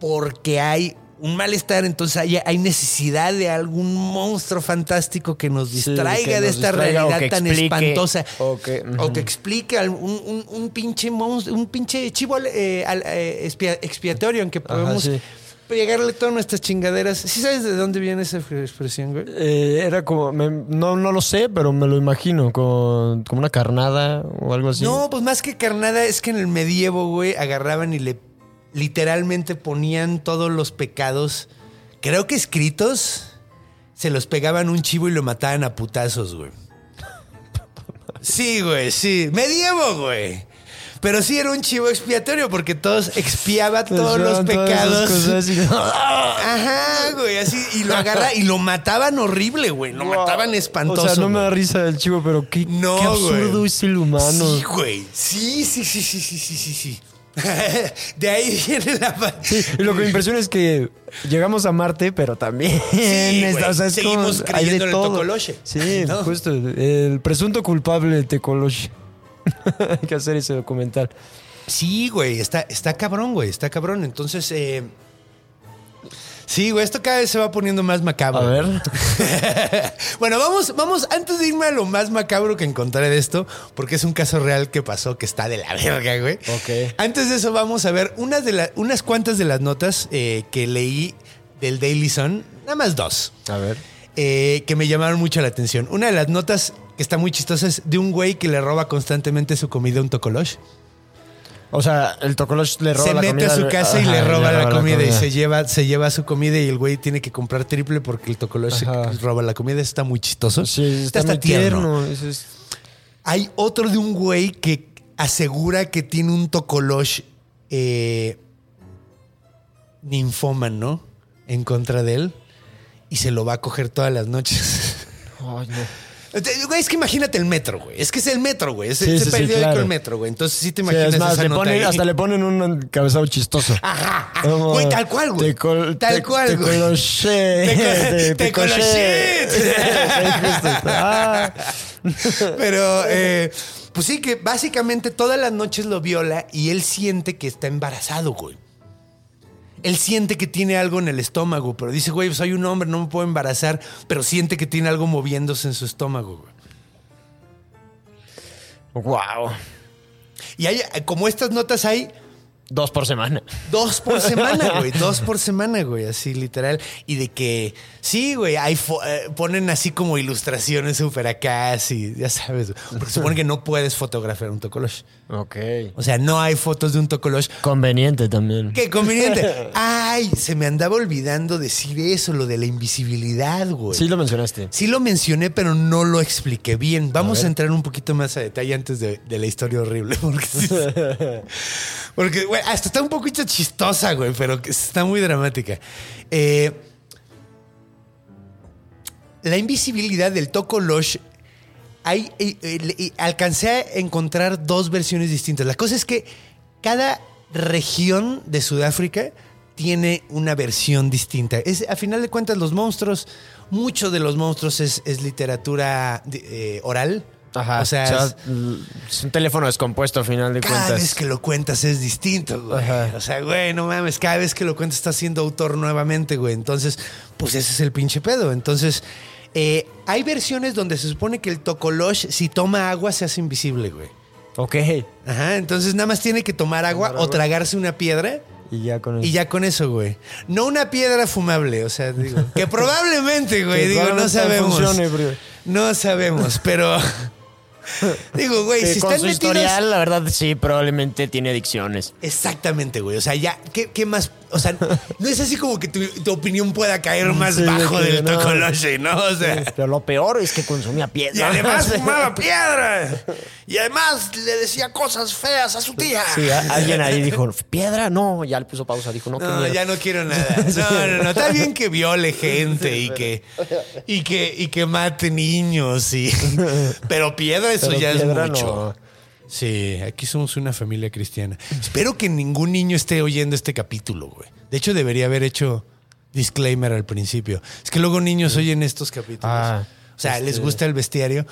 porque hay un malestar, entonces hay, hay necesidad de algún monstruo fantástico que nos Sí, distraiga que de nos esta distraiga realidad tan explique, espantosa. o que- o que explique un, un- un pinche monstruo, un pinche chivo eh, al- eh, expia- expiatorio en que podemos sí. Pegarle todas nuestras chingaderas. ¿Sí sabes de dónde viene esa expresión, güey? Eh, era como, me- no, no lo sé, pero me lo imagino, como, como una carnada o algo así. No, pues más que carnada es que en el medievo, güey, agarraban y le literalmente ponían todos los pecados, creo que escritos, se los pegaban un chivo y lo mataban a putazos, güey. Sí, güey, sí. Medievo, güey. Pero sí era un chivo expiatorio porque todos expiaba todos los pecados. cosas y- Ajá, güey, así. Y lo agarra y lo mataban horrible, güey. Lo mataban espantoso. O sea, no me da risa el chivo, pero qué, No, qué absurdo güey. es el humano. Sí, güey. Sí, sí, sí, sí, sí, sí, sí, sí. De ahí viene la... Sí, y lo que me impresiona es que llegamos a Marte, pero también. güey, o sea, es seguimos como- hay creyendo de en el todo. tocoloche. Sí, ¿no? justo. El presunto culpable de Tecoloche. hay que hacer ese documental. Sí, güey, está, está cabrón, güey, está cabrón. Entonces, eh, sí, güey, esto cada vez se va poniendo más macabro. A ver. bueno, vamos, vamos, antes de irme a lo más macabro que encontré de esto, porque es un caso real que pasó que está de la verga, güey. Ok. Antes de eso, vamos a ver unas, de la- unas cuantas de las notas eh, que leí del Daily Sun, nada más dos. A ver. eh, que me llamaron mucho la atención. Una de las notas que está muy chistosa es de un güey que le roba constantemente su comida a un tocolosh. O sea, el Tocoloche le roba se la mete comida a su casa y le roba la comida, y comida. se lleva, se lleva su comida y el güey tiene que comprar triple porque el tocolosh se Ajá. roba la comida. Eso está muy chistoso. Sí, está, hasta muy tierno. Eso es- Hay otro de un güey que asegura que tiene un tocolosh eh, ninfoman, ¿no? En contra de él. Y se lo va a coger todas las noches. Ay, no. Güey, es que imagínate el metro, güey. Es que es el metro, güey. Es Sí, ese sí, sí, periódico claro. el metro, güey. Entonces sí te imaginas es más, esa le nota ponen- ahí. hasta le ponen un encabezado chistoso. Ajá. Como, Güey, tal cual, güey. te tal te- cual, te güey. coloché. Te coloché. Pero, eh, pues sí, que básicamente todas las noches lo viola y él siente que está embarazado, güey. Él siente que tiene algo en el estómago, pero dice, güey, soy un hombre, no me puedo embarazar, pero siente que tiene algo moviéndose en su estómago, güey. Wow. Y hay, como estas notas hay Dos por semana. Dos por semana, güey. Dos por semana, güey. Así literal. Y de que, sí, güey, hay eh, ponen así como ilustraciones súper acá, así, ya sabes. Porque supone que no puedes fotografiar un tocolosh. Ok. O sea, no hay fotos de un tocolosh. Conveniente también. Qué conveniente. Ay, se me andaba olvidando decir eso, lo de la invisibilidad, güey. Sí lo mencionaste. Sí lo mencioné, pero no lo expliqué bien. Vamos a, entrar un poquito más a detalle antes de, de la historia horrible. Porque, güey, hasta está un poquito chistosa, güey, pero está muy dramática. Eh, la invisibilidad del Tokolosh, hay, eh, eh, alcancé a encontrar dos versiones distintas. La cosa es que cada región de Sudáfrica tiene una versión distinta. Es, a final de cuentas, los monstruos, mucho de los monstruos es, literatura oral. Ajá. O sea, es- es un teléfono descompuesto a final de cada cuentas. vez que lo cuentas es distinto, güey. Ajá. O sea, güey, no mames, cada vez que lo cuentas estás siendo autor nuevamente, güey. Entonces, pues ese es el pinche pedo. Entonces, eh, hay versiones donde se supone que el tocolosh, si toma agua, se hace invisible, güey. Ok. Ajá, entonces nada más tiene que tomar agua o tragarse una piedra Y ya con eso. y ya con eso, güey. No una piedra fumable, o sea, digo, que probablemente, güey, Que digo, no sabemos. funcione, No sabemos, pero digo, güey, Que si con están su metidos historial, la verdad, sí, probablemente tiene adicciones. Exactamente, güey. O sea, ya, ¿qué, qué más? O sea, no es así como que tu, tu opinión pueda caer más Sí, bajo del no. tocoloche, ¿no? O sea. Pero lo peor es que consumía piedra. Y además fumaba piedra. Y además le decía cosas feas a su tía. Sí, alguien ahí dijo, ¿piedra? No, ya le puso pausa. Dijo, no, No, ya no quiero nada. No, no, no. Está bien que viole gente y que, y que, y que mate niños. Y, pero piedra, eso Pero ya es mucho. no. Sí, aquí somos una familia cristiana. Espero que ningún niño esté oyendo este capítulo, güey. De hecho, debería haber hecho disclaimer al principio. Es que luego niños oyen estos capítulos. Ah, o sea, les gusta el bestiario.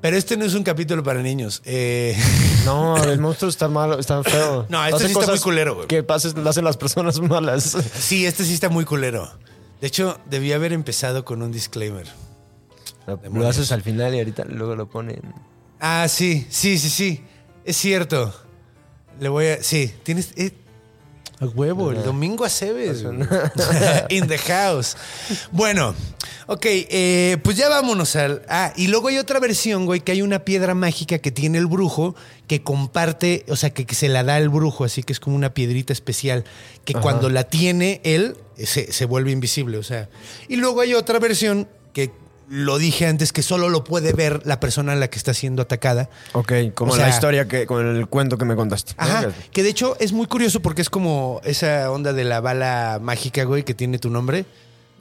Pero este no es un capítulo para niños. Eh, No, el monstruo está malo, está feo. No, este Hace sí está muy culero, güey. Que pases, lo hacen las personas malas. sí, este sí está muy culero. De hecho, debía haber empezado con un disclaimer. Lo haces al final y ahorita luego lo ponen. Ah, sí, sí, sí, sí. Es cierto. Le voy a. Sí, tienes. eh, a huevo, el domingo a Cebes. In the house. Bueno, ok, eh, pues ya vámonos al. Ah, y luego hay otra versión, güey, que hay una piedra mágica que tiene el brujo que comparte, o sea, que, que se la da el brujo, así que es como una piedrita especial, que cuando la tiene él, se, se vuelve invisible, o sea. Y luego hay otra versión que lo dije antes que solo lo puede ver la persona a la que está siendo atacada. Ok, como O la historia que, con el cuento que me contaste. Ajá, que de hecho es muy curioso porque es como esa onda de la bala mágica, güey, que tiene tu nombre.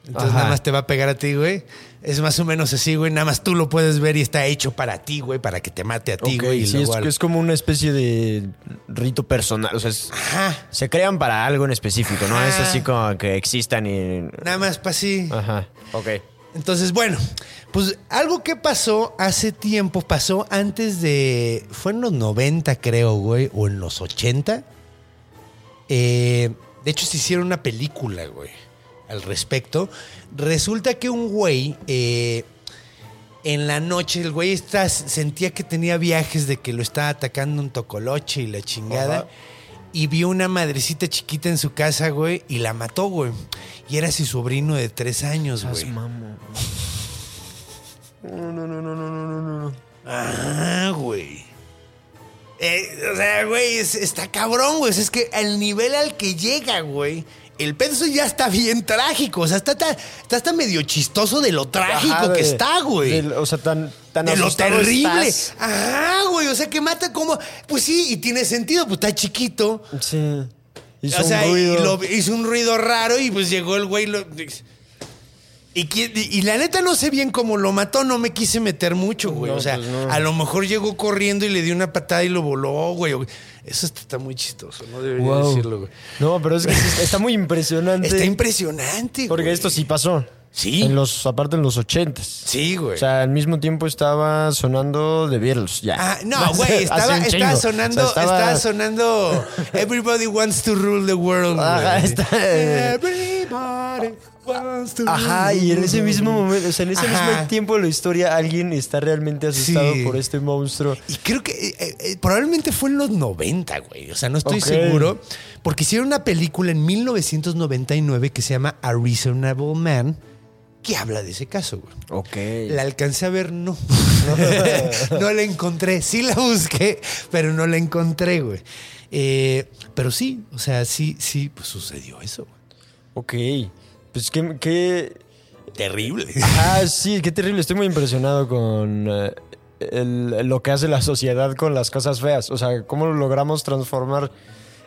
Entonces Ajá. nada más te va a pegar a ti, güey. Es más o menos así, güey. Nada más tú lo puedes ver y está hecho para ti, güey, para que te mate a ti, güey. y sí, es, luego al- es como una especie de rito personal. O sea, es- Ajá. se crean para algo en específico, ¿no? Es así como que existan y. Nada más para así. Ajá, ok. Entonces, bueno, pues algo que pasó hace tiempo, pasó antes de. Fue en los 90, creo, güey, o en los 80. Eh, de hecho, se hicieron una película, güey, al respecto. Resulta que un güey. eh, en la noche el güey está, sentía que tenía viajes de que lo estaba atacando un tocoloche y la chingada. Y vio una madrecita chiquita en su casa, güey, y la mató, güey. Y era su sobrino de tres años, güey. No, no, no, no, no, no, no, no. Ah, güey. Eh, o sea, güey, es- está cabrón, güey. O sea, es que el nivel al que llega, güey. El pedo ya está bien trágico. O sea, está, está, está hasta medio chistoso de lo trágico Ajá, que de- está, güey. O sea, tan, tan De lo terrible. estás. Ajá, güey. O sea, que mata como. Pues sí, y tiene sentido, pues está chiquito. Sí. Hizo o sea, un ruido. y lo- hizo un ruido raro y pues llegó el güey. y lo- y, y- y la neta no sé bien cómo lo mató, no me quise meter mucho, güey. No, o sea, pues no. a lo mejor llegó corriendo y le dio una patada y lo voló, güey. Eso está, muy chistoso, no debería Wow. decirlo, güey. No, pero es que está muy impresionante. Está impresionante, Porque güey. esto sí pasó. Sí. En los, aparte en los ochentas. Sí, güey. O sea, al mismo tiempo estaba sonando The Beatles, ya. Ah, no, güey, estaba, sonando, O sea, estaba- estaba sonando Everybody wants to rule the world. Ajá, güey. está, eh. Everybody Ajá, y en the ese mismo momento, o sea, en ese Ajá. mismo tiempo de la historia, alguien está realmente asustado Sí. por este monstruo. Y creo que eh, eh, eh, probablemente fue en los 90, güey. O sea, no estoy seguro. Porque hicieron una película en 1999 que se llama A Reasonable Man, que habla de ese caso, güey. Ok. La alcancé a ver, no. no la encontré. Sí la busqué, pero no la encontré, güey. Eh, pero sí, o sea, sí, sí, pues sucedió eso, güey. Ok. Pues qué, qué, Terrible. Ah, sí, qué terrible. Estoy muy impresionado con eh, el- lo que hace la sociedad con las cosas feas. O sea, cómo logramos transformar.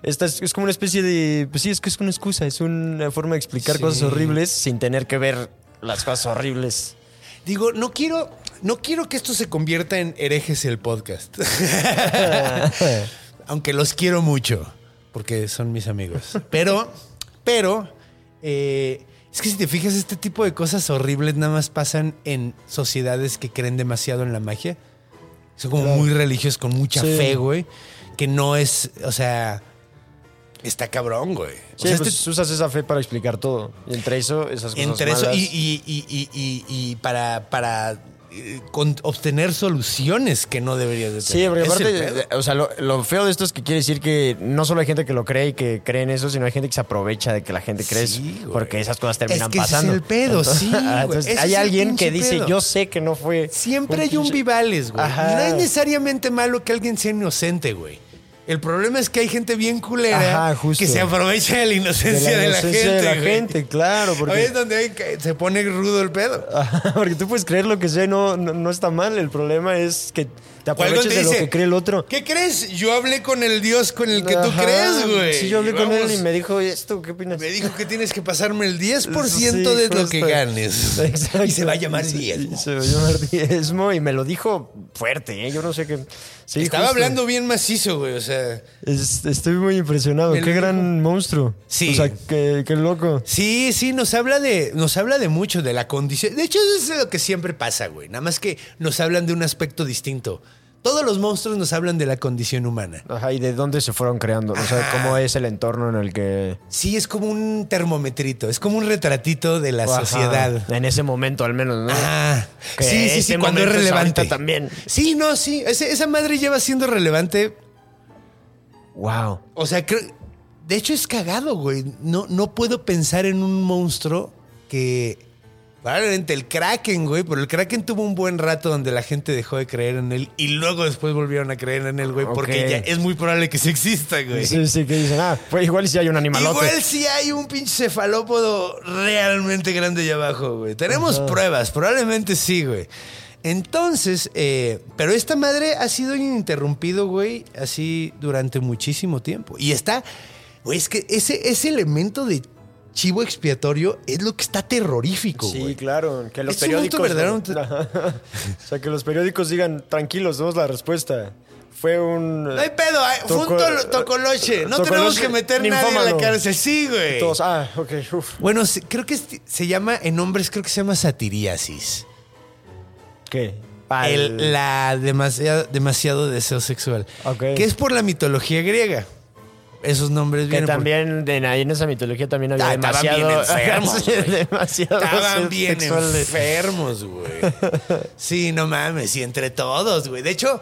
Esta es, es como una especie de. Pues sí, es que es una excusa, es una forma de explicar Sí. cosas horribles sin tener que ver las cosas horribles. Digo, no quiero, no quiero que esto se convierta en herejes el podcast. Aunque los quiero mucho, porque son mis amigos. Pero, pero, eh, es que si te fijas, este tipo de cosas horribles nada más pasan en sociedades que creen demasiado en la magia. Son como muy religiosos, con mucha Sí. fe, güey. Que no es, o sea, está cabrón, güey. O Sí, sea, pues este- usas esa fe para explicar todo. Y entre eso, esas cosas entre eso malas. y, y- y- y- y- y para, para con- obtener soluciones que no deberías de Sí, tener. porque Es el aparte, o sea, lo, lo feo de esto es que quiere decir que no solo hay gente que lo cree y que cree en eso, sino hay gente que se aprovecha de que la gente cree Sí, porque esas cosas terminan Es que ese es pasando. el pedo, sí, güey. entonces, hay alguien que dice, pedo. yo sé que no fue. Siempre hay un pinche- vivales, güey. Ajá. No es necesariamente malo que alguien sea inocente, güey. El problema es que hay gente bien culera Ajá, que se aprovecha de la de inocencia de la, gente. de la güey. gente, claro, Ahí porque, es donde hay que- se pone rudo el pedo. Ajá, porque tú puedes creer lo que sea, y no, no, no está mal. El problema es que te de lo que cree el otro. ¿Qué crees? Yo hablé con el Dios con el que tú crees, güey. Sí, yo hablé con él y me dijo esto, ¿qué opinas? Me dijo que tienes que pasarme el 10% Sí, de lo que ganes. Exacto. Y se va a llamar diezmo. Se va a llamar diezmo y me lo dijo fuerte, ¿eh? Yo no sé qué. Sí, Estaba justo. hablando bien macizo, güey. O sea, Es- estoy muy impresionado. Qué dijo. gran monstruo. Sí. O sea, qué, qué loco. sí, sí, nos habla de, nos habla de mucho, de la condición. De hecho, eso es lo que siempre pasa, güey. Nada más que nos hablan de un aspecto distinto. Todos los monstruos nos hablan de la condición humana. Ajá, y de dónde se fueron creando. O sea, cómo es el entorno en el que. Sí, es como un termometrito, es como un retratito de la Ajá, sociedad. En ese momento, al menos, ¿no? Ah, sí, sí, sí, cuando es es relevante. ahorita también. Sí, no, sí. ese- esa madre lleva siendo relevante Wow. O sea, creo- de hecho es cagado, güey. No, no puedo pensar en un monstruo que, Probablemente el Kraken, güey, pero el Kraken tuvo un buen rato donde la gente dejó de creer en él y luego después volvieron a creer en él, güey, porque ya es muy probable que sí exista, güey. Sí, sí, que dicen, ah, pues igual si hay un animalote. Igual si hay un pinche cefalópodo realmente grande allá abajo, güey. Tenemos pruebas, probablemente sí, güey. Entonces, eh, pero esta madre ha sido ininterrumpido, güey, así durante muchísimo tiempo. Y está, güey, es que ese, ese elemento de chivo expiatorio es lo que está terrorífico, Sí, güey. claro, que los Es periódicos. verdadero. o sea, que los periódicos digan, tranquilos, tenemos la respuesta. Fue un. No hay pedo, fue un tocoloche. No Tocoloche tenemos que meter nadie en la cárcel. Sí, güey. Todos, ah, ok, uf. Bueno, creo que es- se llama, en hombres, creo que se llama satiriasis. ¿Qué? El- la demasiado, demasiado deseo sexual. Ok. Que es por la mitología griega. Esos nombres Que vienen por- también en, ahí en esa mitología también había Ah, estaban demasiado. bien enfermos, demasiado Estaban bien enfermos, güey. Sí, no mames, y entre todos, güey. De hecho,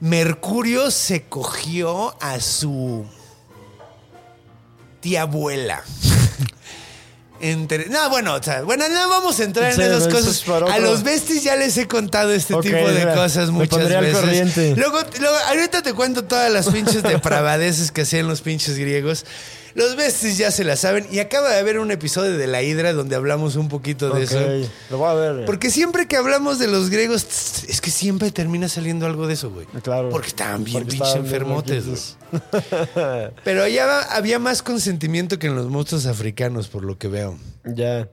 Mercurio se cogió a su tía abuela. Entre- no, bueno, o sea, bueno, no vamos a entrar en esas cosas. A los besties ya les he contado este tipo de mira, cosas muchas al veces. corriente. Luego, luego, ahorita te cuento todas las pinches depravadeces que hacían los pinches griegos. Los besties ya se la saben. Y acaba de haber un episodio de La Hidra donde hablamos un poquito de eso. Lo voy a ver. Porque siempre que hablamos de los griegos, tss, es que siempre termina saliendo algo de eso, güey. Claro. Porque estaban bien pinches enfermotes, güey. Pero allá había más consentimiento que en los monstruos africanos, por lo que veo. Ya.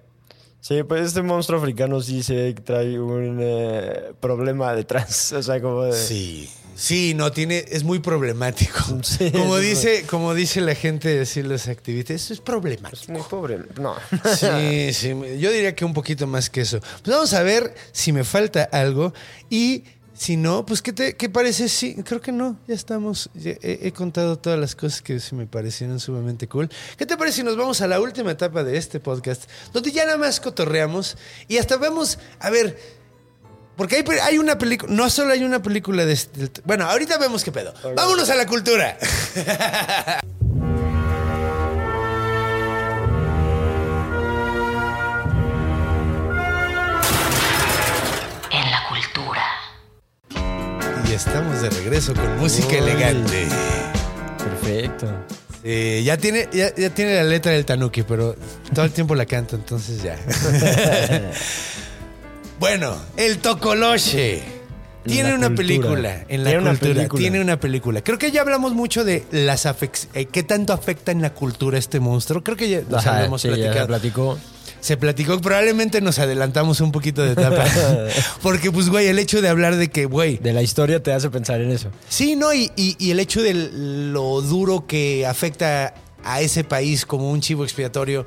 Sí, pues este monstruo africano sí se trae un eh, problema detrás. O sea, como de. Sí. Sí, no, tiene, es muy problemático. Sí, como, dice, como dice la gente, decir los activistas, eso es problemático. Muy pobre. No. Sí, sí, yo diría que un poquito más que eso. Pues vamos a ver si me falta algo y si no, pues ¿qué te qué parece? Sí, creo que no, ya estamos, ya he, he contado todas las cosas que se me parecieron sumamente cool. ¿Qué te parece si nos vamos a la última etapa de este podcast, donde ya nada más cotorreamos y hasta vemos, a ver, porque hay, hay una película, no solo hay una película de este, bueno, ahorita vemos qué pedo. Vámonos a la cultura. En la cultura. Y estamos de regreso con música Uy. elegante. Perfecto. Eh, ya, tiene, ya, ya tiene la letra del Tanuki, pero todo el tiempo la canta, entonces ya. bueno, el Tocoloche. En Tiene una cultura. película en la Tiene una cultura. película. Tiene una película. Creo que ya hablamos mucho de las eh, qué tanto afecta en la cultura este monstruo. Creo que ya nos Ajá, habíamos sí, ya platicado. platicó. Se platicó, probablemente nos adelantamos un poquito de etapa. Porque, pues, güey, el hecho de hablar de que, güey, De la historia te hace pensar en eso. Sí, no, y, y- y el hecho de lo duro que afecta a ese país como un chivo expiatorio,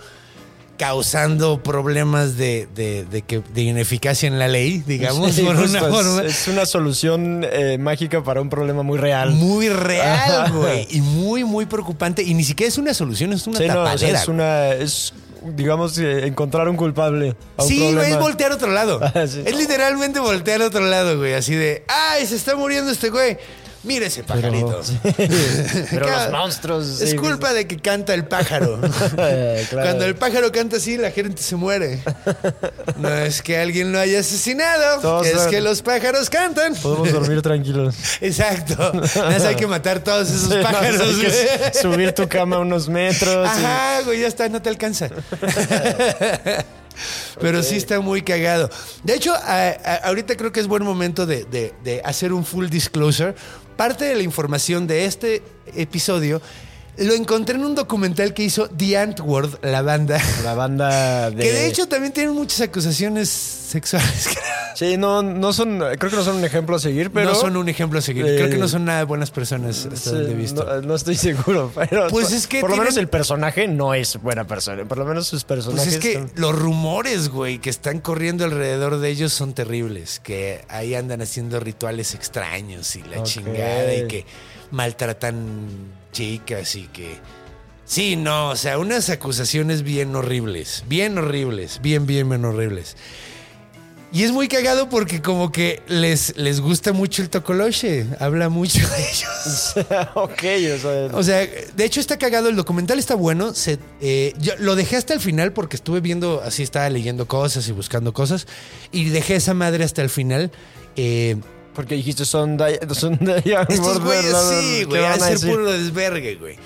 causando problemas de, de- de que, de ineficacia en la ley, digamos, Sí, por justo, una es- forma. Es, una solución eh, mágica para un problema muy real. Muy real, güey. Y muy, muy preocupante. Y ni siquiera es una solución, es una Sí, no, o sea, tapadera. es una. Es, digamos, eh, encontrar un culpable. A un Sí, güey, es voltear a otro lado. Ah, sí. Es literalmente voltear a otro lado, güey. Así de, ¡ay, se está muriendo este güey! Mire ese Pero, pajarito. sí. Pero los monstruos. Es sí, culpa de que canta el pájaro. Claro. Cuando el pájaro canta así, la gente se muere. No es que alguien lo haya asesinado, Todos es son- que los pájaros cantan. Podemos dormir tranquilos. Exacto. Más hay que matar todos esos Sí, pájaros. hay que güey. subir tu cama unos metros. y- Ajá, güey, ya está, no te alcanza. Pero sí está muy cagado. De hecho, a- a- ahorita creo que es buen momento de, de- de hacer un full disclosure. Parte de la información de este episodio lo encontré en un documental que hizo The Antwoord, la banda. La banda de. Que de hecho también tienen muchas acusaciones sexuales. Sí, no, no son. Creo que no son un ejemplo a seguir, pero. no son un ejemplo a seguir. eh, Creo que no son nada buenas personas hasta Sí, donde he visto. No, no estoy seguro, pero. Pues es que Por lo menos el personaje no es buena persona. Por lo menos sus Pues personajes. es que son- los rumores, güey, que están corriendo alrededor de ellos son terribles. Que ahí andan haciendo rituales extraños y la chingada y que maltratan chicas y que... Sí, no, o sea, unas acusaciones bien horribles, bien horribles, bien, bien, bien horribles. Y es muy cagado porque como que les, les gusta mucho el tocoloche. Habla mucho de ellos. ok, o sea. O sea, de hecho está cagado, el documental está bueno. Se, eh, yo lo dejé hasta el final porque estuve viendo, así estaba leyendo cosas y buscando cosas. Y dejé esa madre hasta el final. Eh, porque dijiste son de estos güeyes sí, güey, a ser puro desvergue, güey.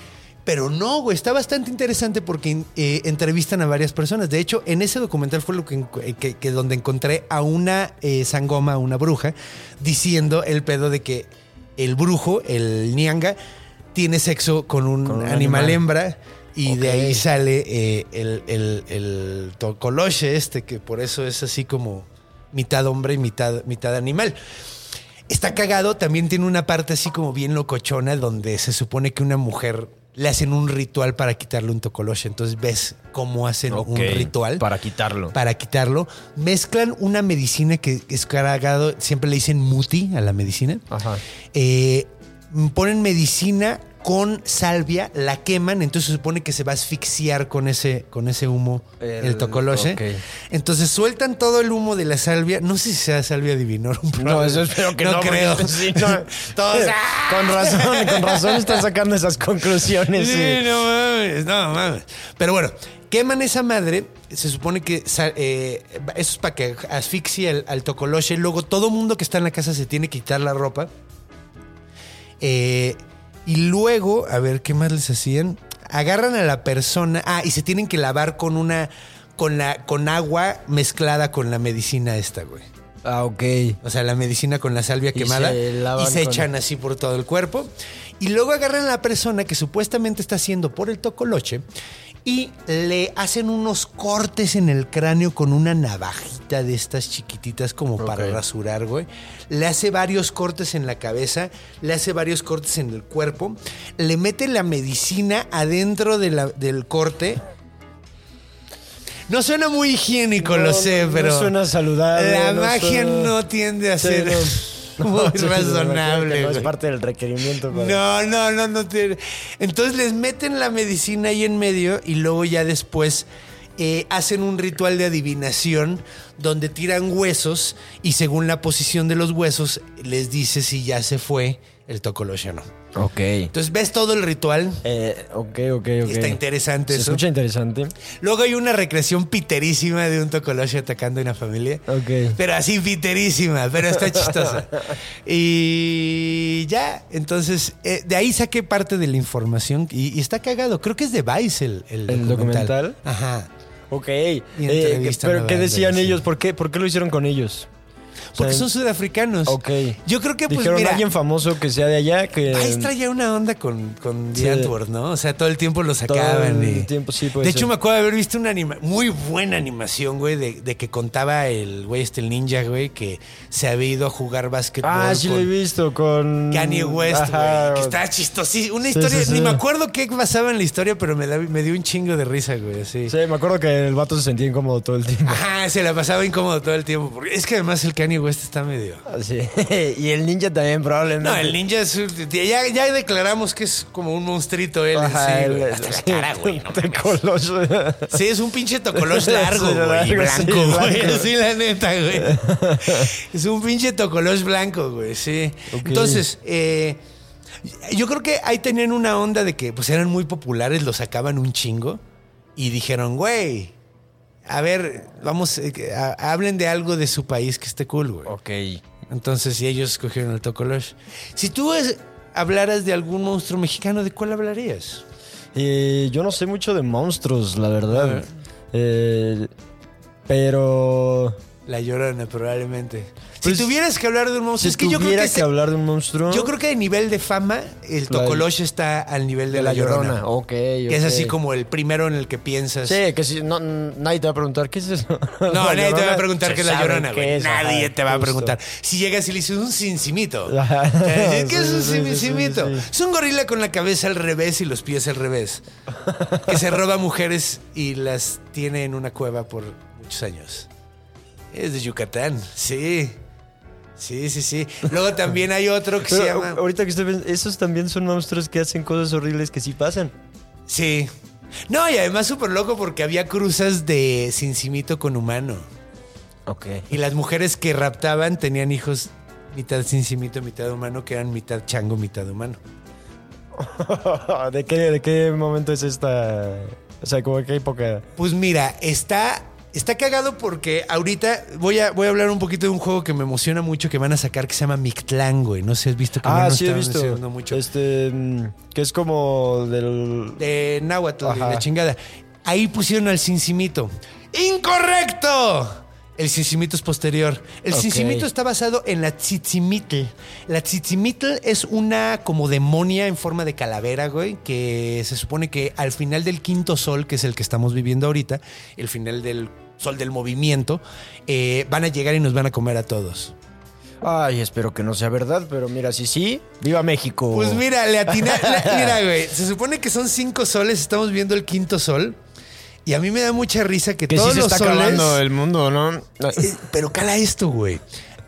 Pero no, güey, está bastante interesante porque eh, entrevistan a varias personas. De hecho, en ese documental fue lo que, que, donde encontré a una eh, sangoma, una bruja, diciendo el pedo de que el brujo, el nianga, tiene sexo con un, animal, hembra. Y de ahí sale eh, el, el, el tocoloche este, que por eso es así como mitad hombre y mitad, mitad animal. Está cagado, también tiene una parte así como bien locochona donde se supone que una mujer le hacen un ritual para quitarle un tocoloche. Entonces ves cómo hacen un ritual. Para quitarlo. Para quitarlo. Mezclan una medicina que es cargado, siempre le dicen muti a la medicina. Ajá. Eh, ponen medicina con salvia, la queman, entonces se supone que se va a asfixiar con ese, con ese humo el, el tocoloche. Entonces sueltan todo el humo de la salvia. No sé si sea salvia divinor. No, eso espero que no, creo. Todos, con razón, con razón están sacando esas conclusiones. Sí, no mames, no mames. Pero bueno, queman esa madre. Se supone que eh, eso es para que asfixie al, al tocoloche. Luego todo mundo que está en la casa se tiene que quitar la ropa. Eh, y luego, a ver, ¿qué más les hacían? Agarran a la persona. Ah, y se tienen que lavar con una. con la. con agua mezclada con la medicina esta, güey. Ah, ok. O sea, la medicina con la salvia quemada. y se echan así por todo el cuerpo. Y luego agarran a la persona que supuestamente está haciendo por el tocoloche y le hacen unos cortes en el cráneo con una navajita de estas chiquititas como para rasurar, güey. Le hace varios cortes en la cabeza, le hace varios cortes en el cuerpo, le mete la medicina adentro del corte. No suena muy higiénico, lo sé, pero. No suena saludable. La magia no tiende a ser. muy razonable. No es parte del requerimiento. No, no, no, no. Entonces les meten la medicina ahí en medio y luego ya después eh, hacen un ritual de adivinación donde tiran huesos y según la posición de los huesos les dice si ya se fue el tocoloche o no. Ok. Entonces ves todo el ritual. Eh, ok, ok, ok. Está interesante Se eso. escucha interesante. Luego hay una recreación piterísima de un tocoloche atacando a una familia. Ok. Pero así piterísima, pero está chistosa. y ya, entonces, eh, de ahí saqué parte de la información y, está cagado. Creo que es de Vice el, el, ¿El documental. Ajá. Ok. Eh, pero ¿qué decían ellos? ¿Por qué, ¿Por qué lo hicieron con ellos? Porque son sudafricanos. Ok. Yo creo que, pues, Dijeron mira, alguien famoso que sea de allá que... Vice traía una onda con, con Sí. The Antwoord, ¿no? O sea, todo el tiempo lo todo sacaban. el y- tiempo sí puede De hecho, me acuerdo de haber visto una anima muy buena animación, güey, de, de que contaba el güey, este el ninja, güey, que se había ido a jugar básquetbol. Ah, sí lo he visto con... Kanye West, Ajá. güey. Que estaba chistosísimo. Una Sí, historia, sí, sí. ni me acuerdo qué pasaba en la historia, pero me, da- me dio un chingo de risa, güey, así. Sí, me acuerdo que el vato se sentía incómodo todo el tiempo. Ajá, se la pasaba incómodo todo el tiempo. Porque es que además el Kanye West está medio. Sí. y el ninja también probablemente. No, el ninja es. Ya, ya declaramos que es como un monstruito él. en Ajá, sí, güey. Hasta la cara, güey. no. Sí, es un pinche tocolosh largo, güey. y blanco, sí, güey. Sí, la neta, güey. Es un pinche tocolosh blanco, güey, sí. Entonces, eh, yo creo que ahí tenían una onda de que pues eran muy populares, los sacaban un chingo. Y dijeron, güey, a ver, vamos, eh, a- hablen de algo de su país que esté cool, güey. ok. Entonces, y ellos escogieron el tocolosh. Si tú es- hablaras de algún monstruo mexicano, ¿de cuál hablarías? Eh, yo no sé mucho de monstruos, la verdad. Eh, pero... La llorona, probablemente. Pues, si tuvieras que hablar de un monstruo, Si es que yo creo que, hablar de un monstruo... yo creo que de nivel de fama, el La- Tocoloche está al nivel de, de la, llorona. Ok, Que es así como el primero en el que piensas. Sí, que si no, nadie te va a preguntar qué es eso. No, La nadie te va a preguntar qué es la llorona, güey. Nadie te va a preguntar. Si llegas y le dices un a decir, ¿Qué es un sí, sí. Es un gorila con la cabeza al revés y los pies al revés. que se roba mujeres y las tiene en una cueva por muchos años. Es de Yucatán, sí. Sí, sí, sí. Luego también hay otro que se llama. Ahorita que estoy pensando, esos también son monstruos que hacen cosas horribles que sí pasan. Ok. Y las mujeres que raptaban tenían hijos mitad cincimito, mitad humano, que eran mitad chango, mitad humano. ¿De qué, ¿De qué momento es esta? O sea, como qué época? Pues mira, está, está cagado porque ahorita voy a, voy a hablar un poquito de un juego que me emociona mucho que van a sacar que se llama Mictlán, güey. No sé si has visto que Ah, no sí he visto. mucho. Este, mm, que es como del... de Náhuatl, Ajá. la chingada. Ahí pusieron al cincimito. ¡Incorrecto! El cincimito es posterior. El Ok. cincimito está basado en la tzitzimitl. La tzitzimitl es una como demonia en forma de calavera, güey, que se supone que al final del quinto sol, que es el que estamos viviendo ahorita, el final del sol del movimiento, eh, van a llegar y nos van a comer a todos. Ay, espero que no sea verdad, pero mira, si sí, ¡viva México! Pues mira, le atina, la- mira, güey, se supone que son cinco soles, estamos viendo el quinto sol. Y a mí me da mucha risa que, que todos sí se los está soles. acabando el mundo, ¿no? Eh, pero cala esto, güey.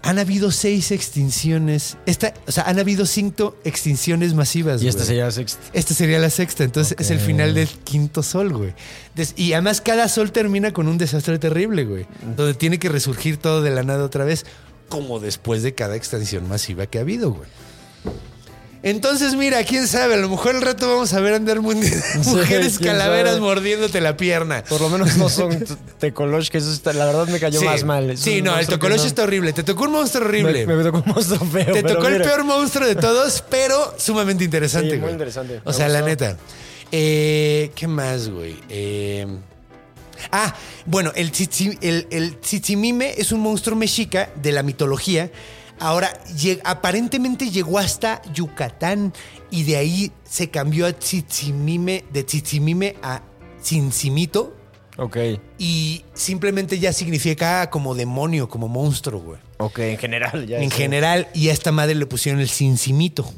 Han habido seis extinciones. Esta, o sea, han habido cinco extinciones masivas. Y esta güey. sería la sexta. Esta sería la sexta, entonces es el final del quinto sol, güey. Y además cada sol termina con un desastre terrible, güey. Donde tiene que resurgir todo de la nada otra vez, como después de cada extinción masiva que ha habido, güey. Entonces, mira, quién sabe, a lo mejor al rato vamos a ver andar mundi- mujeres calaveras sabe. mordiéndote la pierna. Por lo menos no son tecolosh, que eso está, la verdad me cayó Sí. más mal. Sí, no, el no- está horrible. Te tocó un monstruo horrible. Me, me tocó un monstruo feo. Te tocó el peor monstruo de todos, pero sumamente interesante, Sí, muy interesante. O sea, la neta. Eh, ¿Qué más, güey? Eh, ah, bueno, el, tsitsi- el, el tzitzimime es un monstruo mexica de la mitología. Ahora, aparentemente llegó hasta Yucatán y de ahí se cambió a tzitzimime, de tzitzimime a cincimito Ok, y simplemente ya significa como demonio, como monstruo, güey ok, en general. Ya en general, y a esta madre le pusieron el cincimito.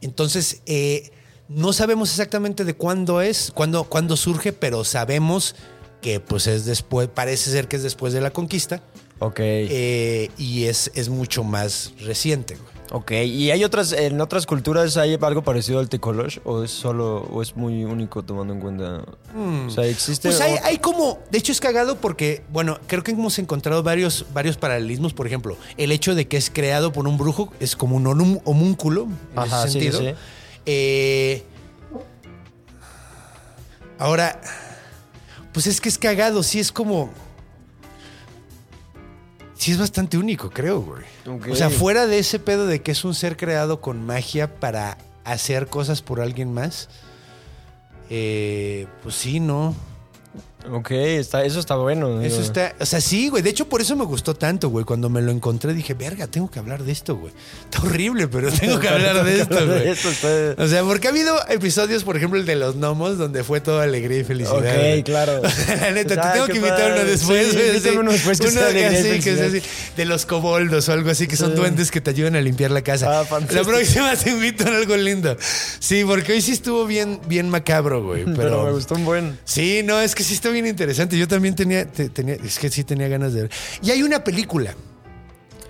Entonces, eh, no sabemos exactamente de cuándo es, cuándo, cuándo surge, pero sabemos que pues es después, parece ser que es después de la conquista, Ok, eh, y es, es mucho más reciente. güey. ok. ¿Y hay otras, en otras culturas hay algo parecido al tecolosh? ¿O es solo, o es muy único tomando en cuenta? O sea, existe... Pues hay, hay como, de hecho es cagado porque, bueno, creo que hemos encontrado varios, varios paralelismos. Por ejemplo, el hecho de que es creado por un brujo es como un honum- homúnculo en Ajá, ese sí, sentido. sí. Eh, ahora, pues es que es cagado, sí es como. Sí es bastante único, creo, güey. O sea, fuera de ese pedo de que es un ser creado con magia para hacer cosas por alguien más. eh, pues sí, ¿no? Ok, está, eso está bueno. Eso digo. está, o sea, sí, güey. De hecho, por eso me gustó tanto, güey. Cuando me lo encontré, dije, verga, tengo que hablar de esto, güey. Está horrible, pero tengo que hablar de esto, güey. Está- O sea, porque ha habido episodios, por ejemplo, el de los gnomos, donde fue toda alegría y felicidad. Ok, claro. La neta, te Ay, tengo que invitar uno después, Sí, güey. así. uno después que Uno sea y así, que sea así, de los coboldos o algo así, que son Sí. duendes que te ayudan a limpiar la casa. Ah, fantástico. la próxima te invito a algo lindo. Sí, porque hoy sí estuvo bien, bien macabro, güey. Pero, Pero me gustó un buen. Sí, no, es que sí está bien interesante. Yo también tenía, te- tenía, es que sí tenía ganas de ver. Y hay una película.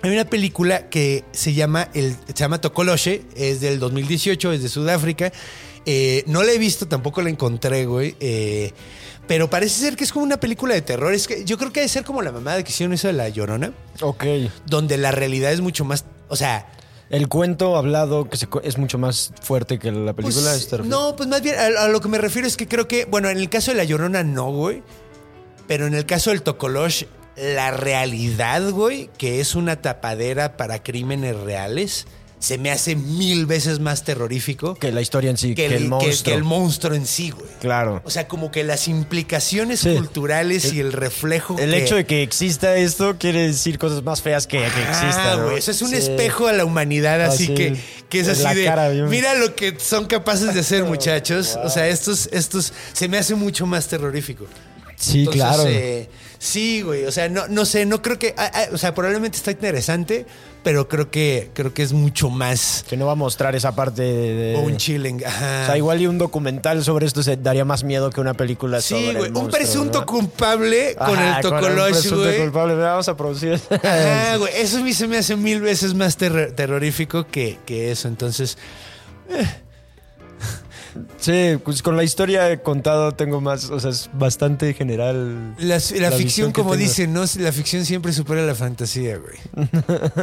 Hay una película que se llama, el, se llama Tokoloshe, es del 2018, es de Sudáfrica. Eh, no la he visto, tampoco la encontré, güey. Eh, pero parece ser que es como una película de terror. Es que yo creo que debe ser como la mamada que hicieron eso de La Llorona, Ok. donde la realidad es mucho más, o sea, El cuento hablado que se es mucho más fuerte que la película. Pues, ¿eso te refieres? no, pues más bien a, a lo que me refiero es que creo que, bueno, en el caso de La Llorona no, güey. Pero en el caso del Tokolosh, la realidad, güey, que es una tapadera para crímenes reales, se me hace mil veces más terrorífico Que la historia en sí, que, que, el, monstruo. que el monstruo en sí, güey. Claro. O sea, como que las implicaciones Sí. culturales y el reflejo. El que- hecho de que exista esto quiere decir cosas más feas que, que exista. ¿no? güey, eso es un Sí. espejo a la humanidad, así Así, que, que es así de. cara. Mira lo que son capaces de hacer, muchachos. O sea, estos, estos se me hace mucho más terrorífico. Sí, Entonces, claro. eh, sí, güey. O sea, no, no sé, no creo que. ah, ah, o sea, probablemente está interesante, pero creo que, creo que es mucho más. Que no va a mostrar esa parte de. O un chilling. Ajá. O sea, igual y un documental sobre esto se daría más miedo que una película Sí, sobre güey. el Un monstruo, presunto ¿no? culpable con Ajá, el con un Tokolosh, presunto güey. culpable. Vamos a producir. Ajá, güey. Eso a mí se me hace mil veces más terror- terrorífico que, que eso. Entonces. eh. Sí, pues con la historia he contado tengo más, o sea, es bastante general. La, la La ficción, como dicen, ¿no? La ficción siempre supera la fantasía, güey.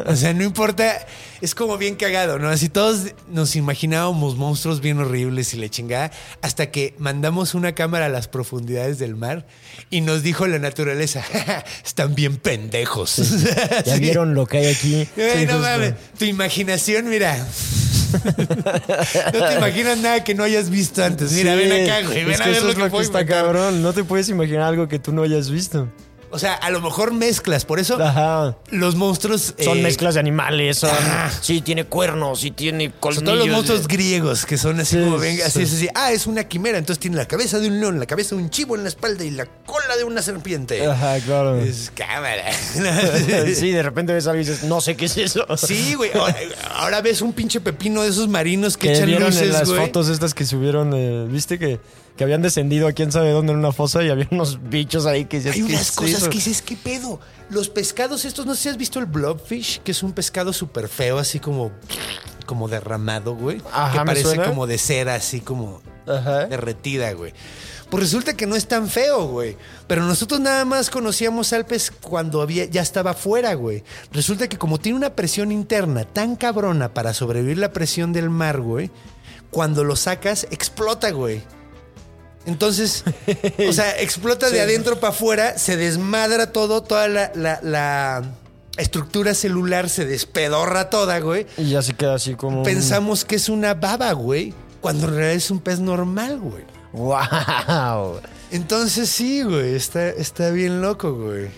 o sea, no importa, es como bien cagado, ¿no? Así todos nos imaginábamos monstruos bien horribles y la chingada, hasta que mandamos una cámara a las profundidades del mar y nos dijo la naturaleza, están bien pendejos. ¿Ya Sí. vieron lo que hay aquí? Sí, no mames, tu imaginación, mira. no te imaginas nada que no hayas visto antes. Mira, Sí, ven acá, güey. Ven es a que ver eso lo es que, lo que está cabrón. No te puedes imaginar algo que tú no hayas visto. O sea, a lo mejor mezclas, por eso Ajá. los monstruos. Son eh, mezclas de animales, son... Sí, tiene cuernos, sí tiene Son colmillos. todos los monstruos griegos que son así Sí, como venga, así sí. es así. Ah, es una quimera, entonces tiene la cabeza de un león, la cabeza de un chivo en la espalda y la cola de una serpiente. Ajá, claro. Es cámara. sí, de repente ves algo y dices, no sé qué es eso. Sí, güey. Ahora, ahora ves un pinche pepino de esos marinos que, que echan vieron luces, en las güey. fotos estas que subieron, eh, viste que, que habían descendido a quién sabe dónde en una fosa y había unos bichos ahí que decías, Hay ¿qué unas es cosas eso? que dices, ¿qué pedo? Los pescados estos, no sé si has visto el blobfish, que es un pescado súper feo, así como, como derramado, güey. Ajá, que parece suena. como de cera, así como Ajá. derretida, güey. Pues resulta que no es tan feo, güey. Pero nosotros nada más conocíamos al pez cuando había, ya estaba afuera, güey. Resulta que como tiene una presión interna tan cabrona para sobrevivir la presión del mar, güey, cuando lo sacas, explota, güey. Entonces, o sea, explota de adentro para afuera, se desmadra todo, toda la, la- la estructura celular se despedorra toda, güey. Y ya se queda así como... un- Pensamos que es una baba, güey, cuando en realidad es un pez normal, güey. ¡Wow! Entonces sí, güey, está, está bien loco, güey.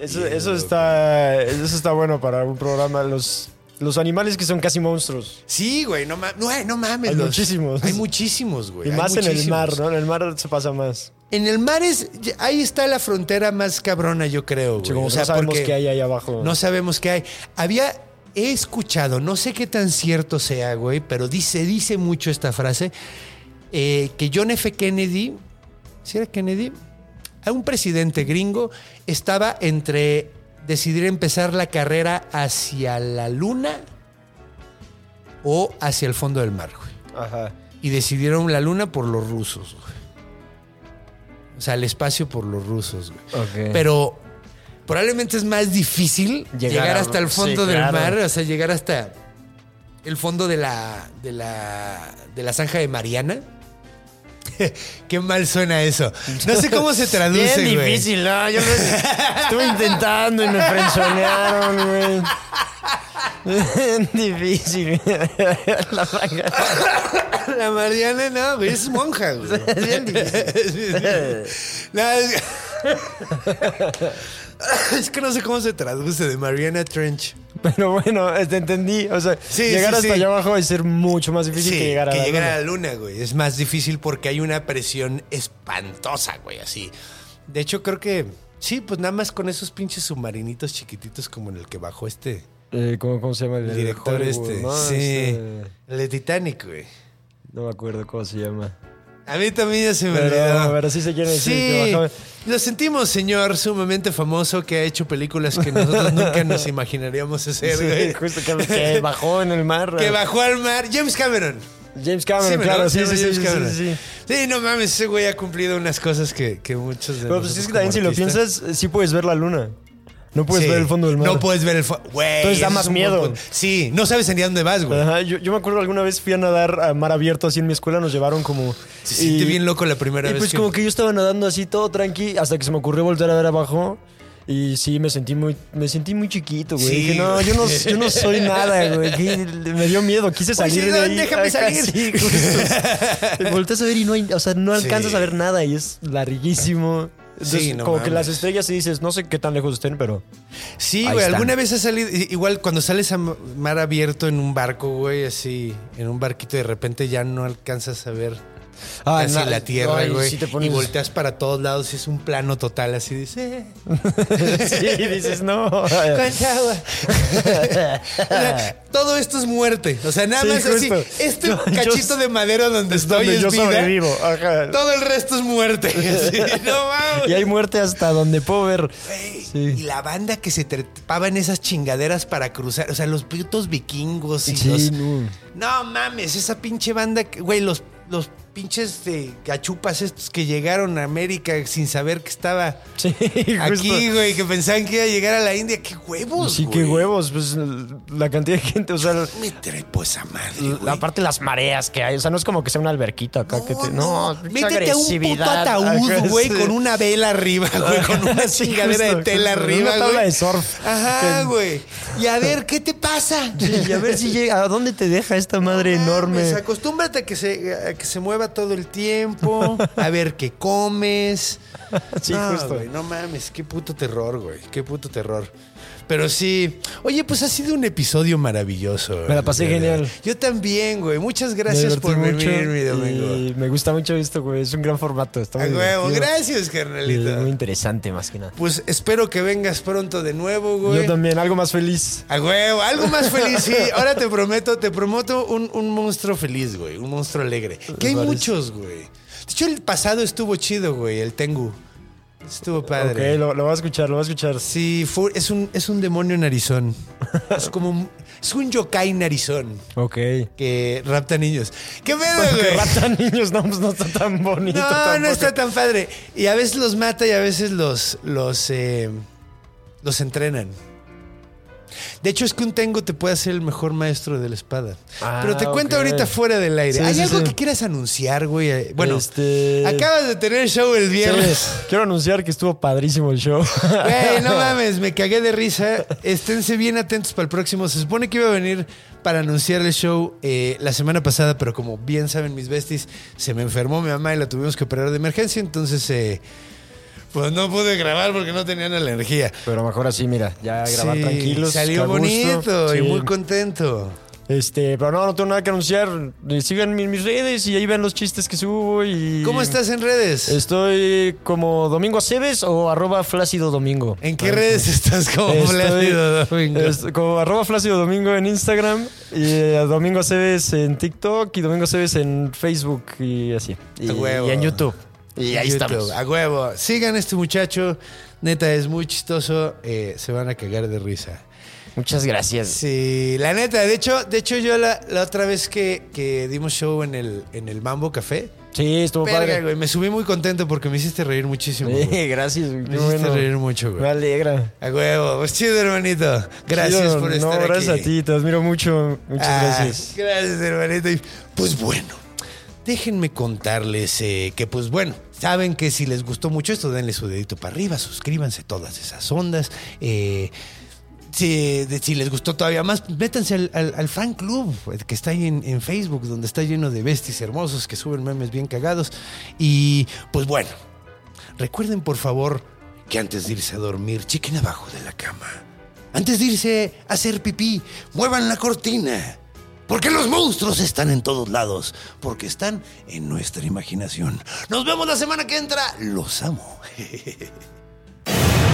Eso, eso está, eso está bueno para un programa. Los, los animales que son casi monstruos. Sí, güey, no, ma- no, eh, no mames. Hay los- muchísimos. Hay muchísimos, güey. Y más en el mar, ¿no? En el mar se pasa más. En el mar es, ahí está la frontera más cabrona, yo creo, güey. Sí, como O sea, no sabemos qué hay ahí abajo. No sabemos qué hay. Había, he escuchado, no sé qué tan cierto sea, güey, pero dice, dice mucho esta frase, eh, que John F. Kennedy, ¿sí era Kennedy? A un presidente gringo estaba entre decidir empezar la carrera hacia la luna o hacia el fondo del mar, güey. Ajá. Y decidieron la luna por los rusos, güey. O sea, el espacio por los rusos, güey. Ok. Pero probablemente es más difícil llegar, hasta el sí, fondo del claro. mar, o sea, llegar hasta el fondo de la, de la, de la zanja de Mariana. Qué mal suena eso. No sé cómo se traduce, Bien güey. difícil, ¿no? Yo lo estuve intentando y me frenzonearon, güey. Bien difícil. La Mariana no, güey, es monja, güey. Es bien difícil. No, es... es que no sé cómo se traduce de Mariana Trench. Pero bueno, te entendí. O sea, Sí, llegar sí, hasta sí. allá abajo va a ser mucho más difícil que llegar a la llegar luna. a la luna, güey. Es más difícil porque hay una presión espantosa, güey, así. De hecho, creo que sí, pues nada más con esos pinches submarinitos chiquititos como en el que bajó este Eh, ¿cómo, cómo se llama el, el director Hollywood, este. no? Sí, Este, el de Titanic, güey. no me acuerdo cómo se llama. A mí también ya se me Pero, olvidó. pero sí se quiere decir Sí, que lo sentimos, señor sumamente famoso que ha hecho películas que nosotros nunca nos imaginaríamos hacer, Sí, güey. justo que, que bajó en el mar. Que bajó al mar. James Cameron. James Cameron, Sí, claro, sí, sí, sí, James sí, Cameron. sí, sí. No mames, ese güey ha cumplido unas cosas que, que muchos de Pero pues es que también si lo piensas, sí puedes ver la luna. No puedes Sí. ver el fondo del mar. No puedes ver el fondo. Entonces da más buen miedo. Sí, no sabes ni dónde vas, güey. Ajá, yo, yo me acuerdo alguna vez fui a nadar a mar abierto así en mi escuela, nos llevaron como... Se siente bien loco la primera Y vez pues que- como que yo estaba nadando así todo tranqui hasta que se me ocurrió volver a ver abajo. Y sí, me sentí muy, me sentí muy chiquito, güey. Sí, Dije, no, yo no, yo no soy nada, güey. Me dio miedo, quise salir Oye, de ahí. déjame salir. Sí. Volteas a ver y no hay, o sea, no alcanzas Sí. a ver nada y es larguísimo. Entonces, Sí, no como que las estrellas y dices, no sé qué tan lejos estén, pero... Sí, güey. ¿Alguna vez has salido? Igual cuando sales a ma- mar abierto en un barco, güey, así, en un barquito, de repente ya no alcanzas a ver casi na- la tierra, ay, güey. sí te pones- Y volteas para todos lados y es un plano total, así dice. sí, dices, no. ¿Cuánta agua? Todo esto es muerte. O sea, nada Sí, más así. Este yo- cachito de madera donde estoy donde es yo vida. sobrevivo. Ajá. Todo el resto es muerte. No mames. Y hay muerte hasta donde puedo ver. Güey. Y la banda que se trepaba en esas chingaderas para cruzar. O sea, los putos vikingos y Sí, los. no. No mames, esa pinche banda. que- Güey, los los pinches de gachupas estos que llegaron a América sin saber que estaba Sí, justo. aquí, güey, que pensaban que iba a llegar a la India. ¡Qué huevos, Sí, güey! qué huevos. Pues la cantidad de gente, o sea, Me trepo esa madre, güey. aparte las mareas que hay. O sea, no es como que sea una alberquita acá que te. No, Métete a un puto ataúd, güey, con una vela arriba, güey, con una Sí, chingadera justo, de tela justo, arriba, una tabla güey. de surf. Ajá, Que- güey. Y a ver, ¿qué te pasa? Y a ver si llega. ¿A dónde te deja esta madre No enorme? mames, acostúmbrate a que, se, a que se mueva todo el tiempo, a ver qué comes. Sí, no, justo. güey, no mames, qué puto terror, güey, qué puto terror. Pero sí, oye, pues ha sido un episodio maravilloso. Me la pasé verdad. genial. Yo también, güey. Muchas gracias por venir, mi domingo. y me gusta mucho esto, güey. Es un gran formato. Está A huevo, gracias, Y carnalita. muy interesante, más que nada. Pues espero que vengas pronto de nuevo, güey. Yo también, algo más feliz. A huevo, algo más feliz, sí. Ahora te prometo, te prometo un, un monstruo feliz, güey. Un monstruo alegre. Que hay parece. muchos, güey. De hecho, el pasado estuvo chido, güey. El Tengu. Estuvo Ok, padre. lo, lo voy a escuchar, lo voy a escuchar. Sí, fue- es, un, es un demonio narizón. es como un, es un yokai narizón Ok. que rapta niños. ¿Qué pedo, Que güey? ratan niños, no, pues no está tan bonito. No, no tampoco. está tan padre. Y a veces los mata y a veces los, los, eh, los entrenan. De hecho, es que un Tengu te puede hacer el mejor maestro de la espada. Ah, Pero te cuento ahorita fuera del aire. Sí, ¿Hay sí, algo sí. que quieras anunciar, güey? Bueno, Este- acabas de tener show el viernes. quiero anunciar que estuvo padrísimo el show. Güey, no mames, me cagué de risa. Esténse bien atentos para el próximo. Se supone que iba a venir para anunciar el show eh, la semana pasada, pero como bien saben mis besties, se me enfermó mi mamá y la tuvimos que operar de emergencia. Entonces, eh, pues no pude grabar porque no tenían energía. Pero mejor así, mira, ya grabar Sí, tranquilos. Salió bonito y muy contento. Este, pero no, no tengo nada que anunciar. Eh, Sigan mi- mis redes y ahí ven los chistes que subo y... ¿Cómo estás en redes? Estoy como Domingo Aceves o arroba Flácido Domingo. ¿En qué redes estás como Estoy- Plácido Domingo? como arroba Flácido Domingo en Instagram y eh, Domingo Aceves en TikTok y Domingo Aceves en Facebook y así. Y en YouTube. Y ahí YouTube, estamos. A huevo. Sigan a este muchacho. Neta, es muy chistoso. eh, se van a cagar de risa. Muchas gracias. Sí, la neta. De hecho, de hecho yo la, la otra vez que, que dimos show en el, en el Mambo Café, Sí, estuvo verga, padre. güey, me subí muy contento porque me hiciste reír muchísimo. güey. Gracias. Me hiciste bueno. reír mucho, Me güey. alegra. A huevo. Pues chido, hermanito. Gracias Chido, por estar No, gracias aquí. a ti, te admiro mucho. Muchas Ah, gracias. Gracias, hermanito. Y, Pues bueno, déjenme contarles eh, que, pues bueno, saben que si les gustó mucho esto, denle su dedito para arriba, suscríbanse todas esas ondas. eh, si, les gustó todavía más, métanse al, al- al fan club eh, que está ahí en, en Facebook, donde está lleno de besties hermosos que suben memes bien cagados. Y pues bueno, recuerden por favor que antes de irse a dormir, chequen abajo de la cama. Antes de irse a hacer pipí, muevan la cortina. Porque los monstruos están en todos lados. Porque están en nuestra imaginación. Nos vemos la semana que entra. Los amo.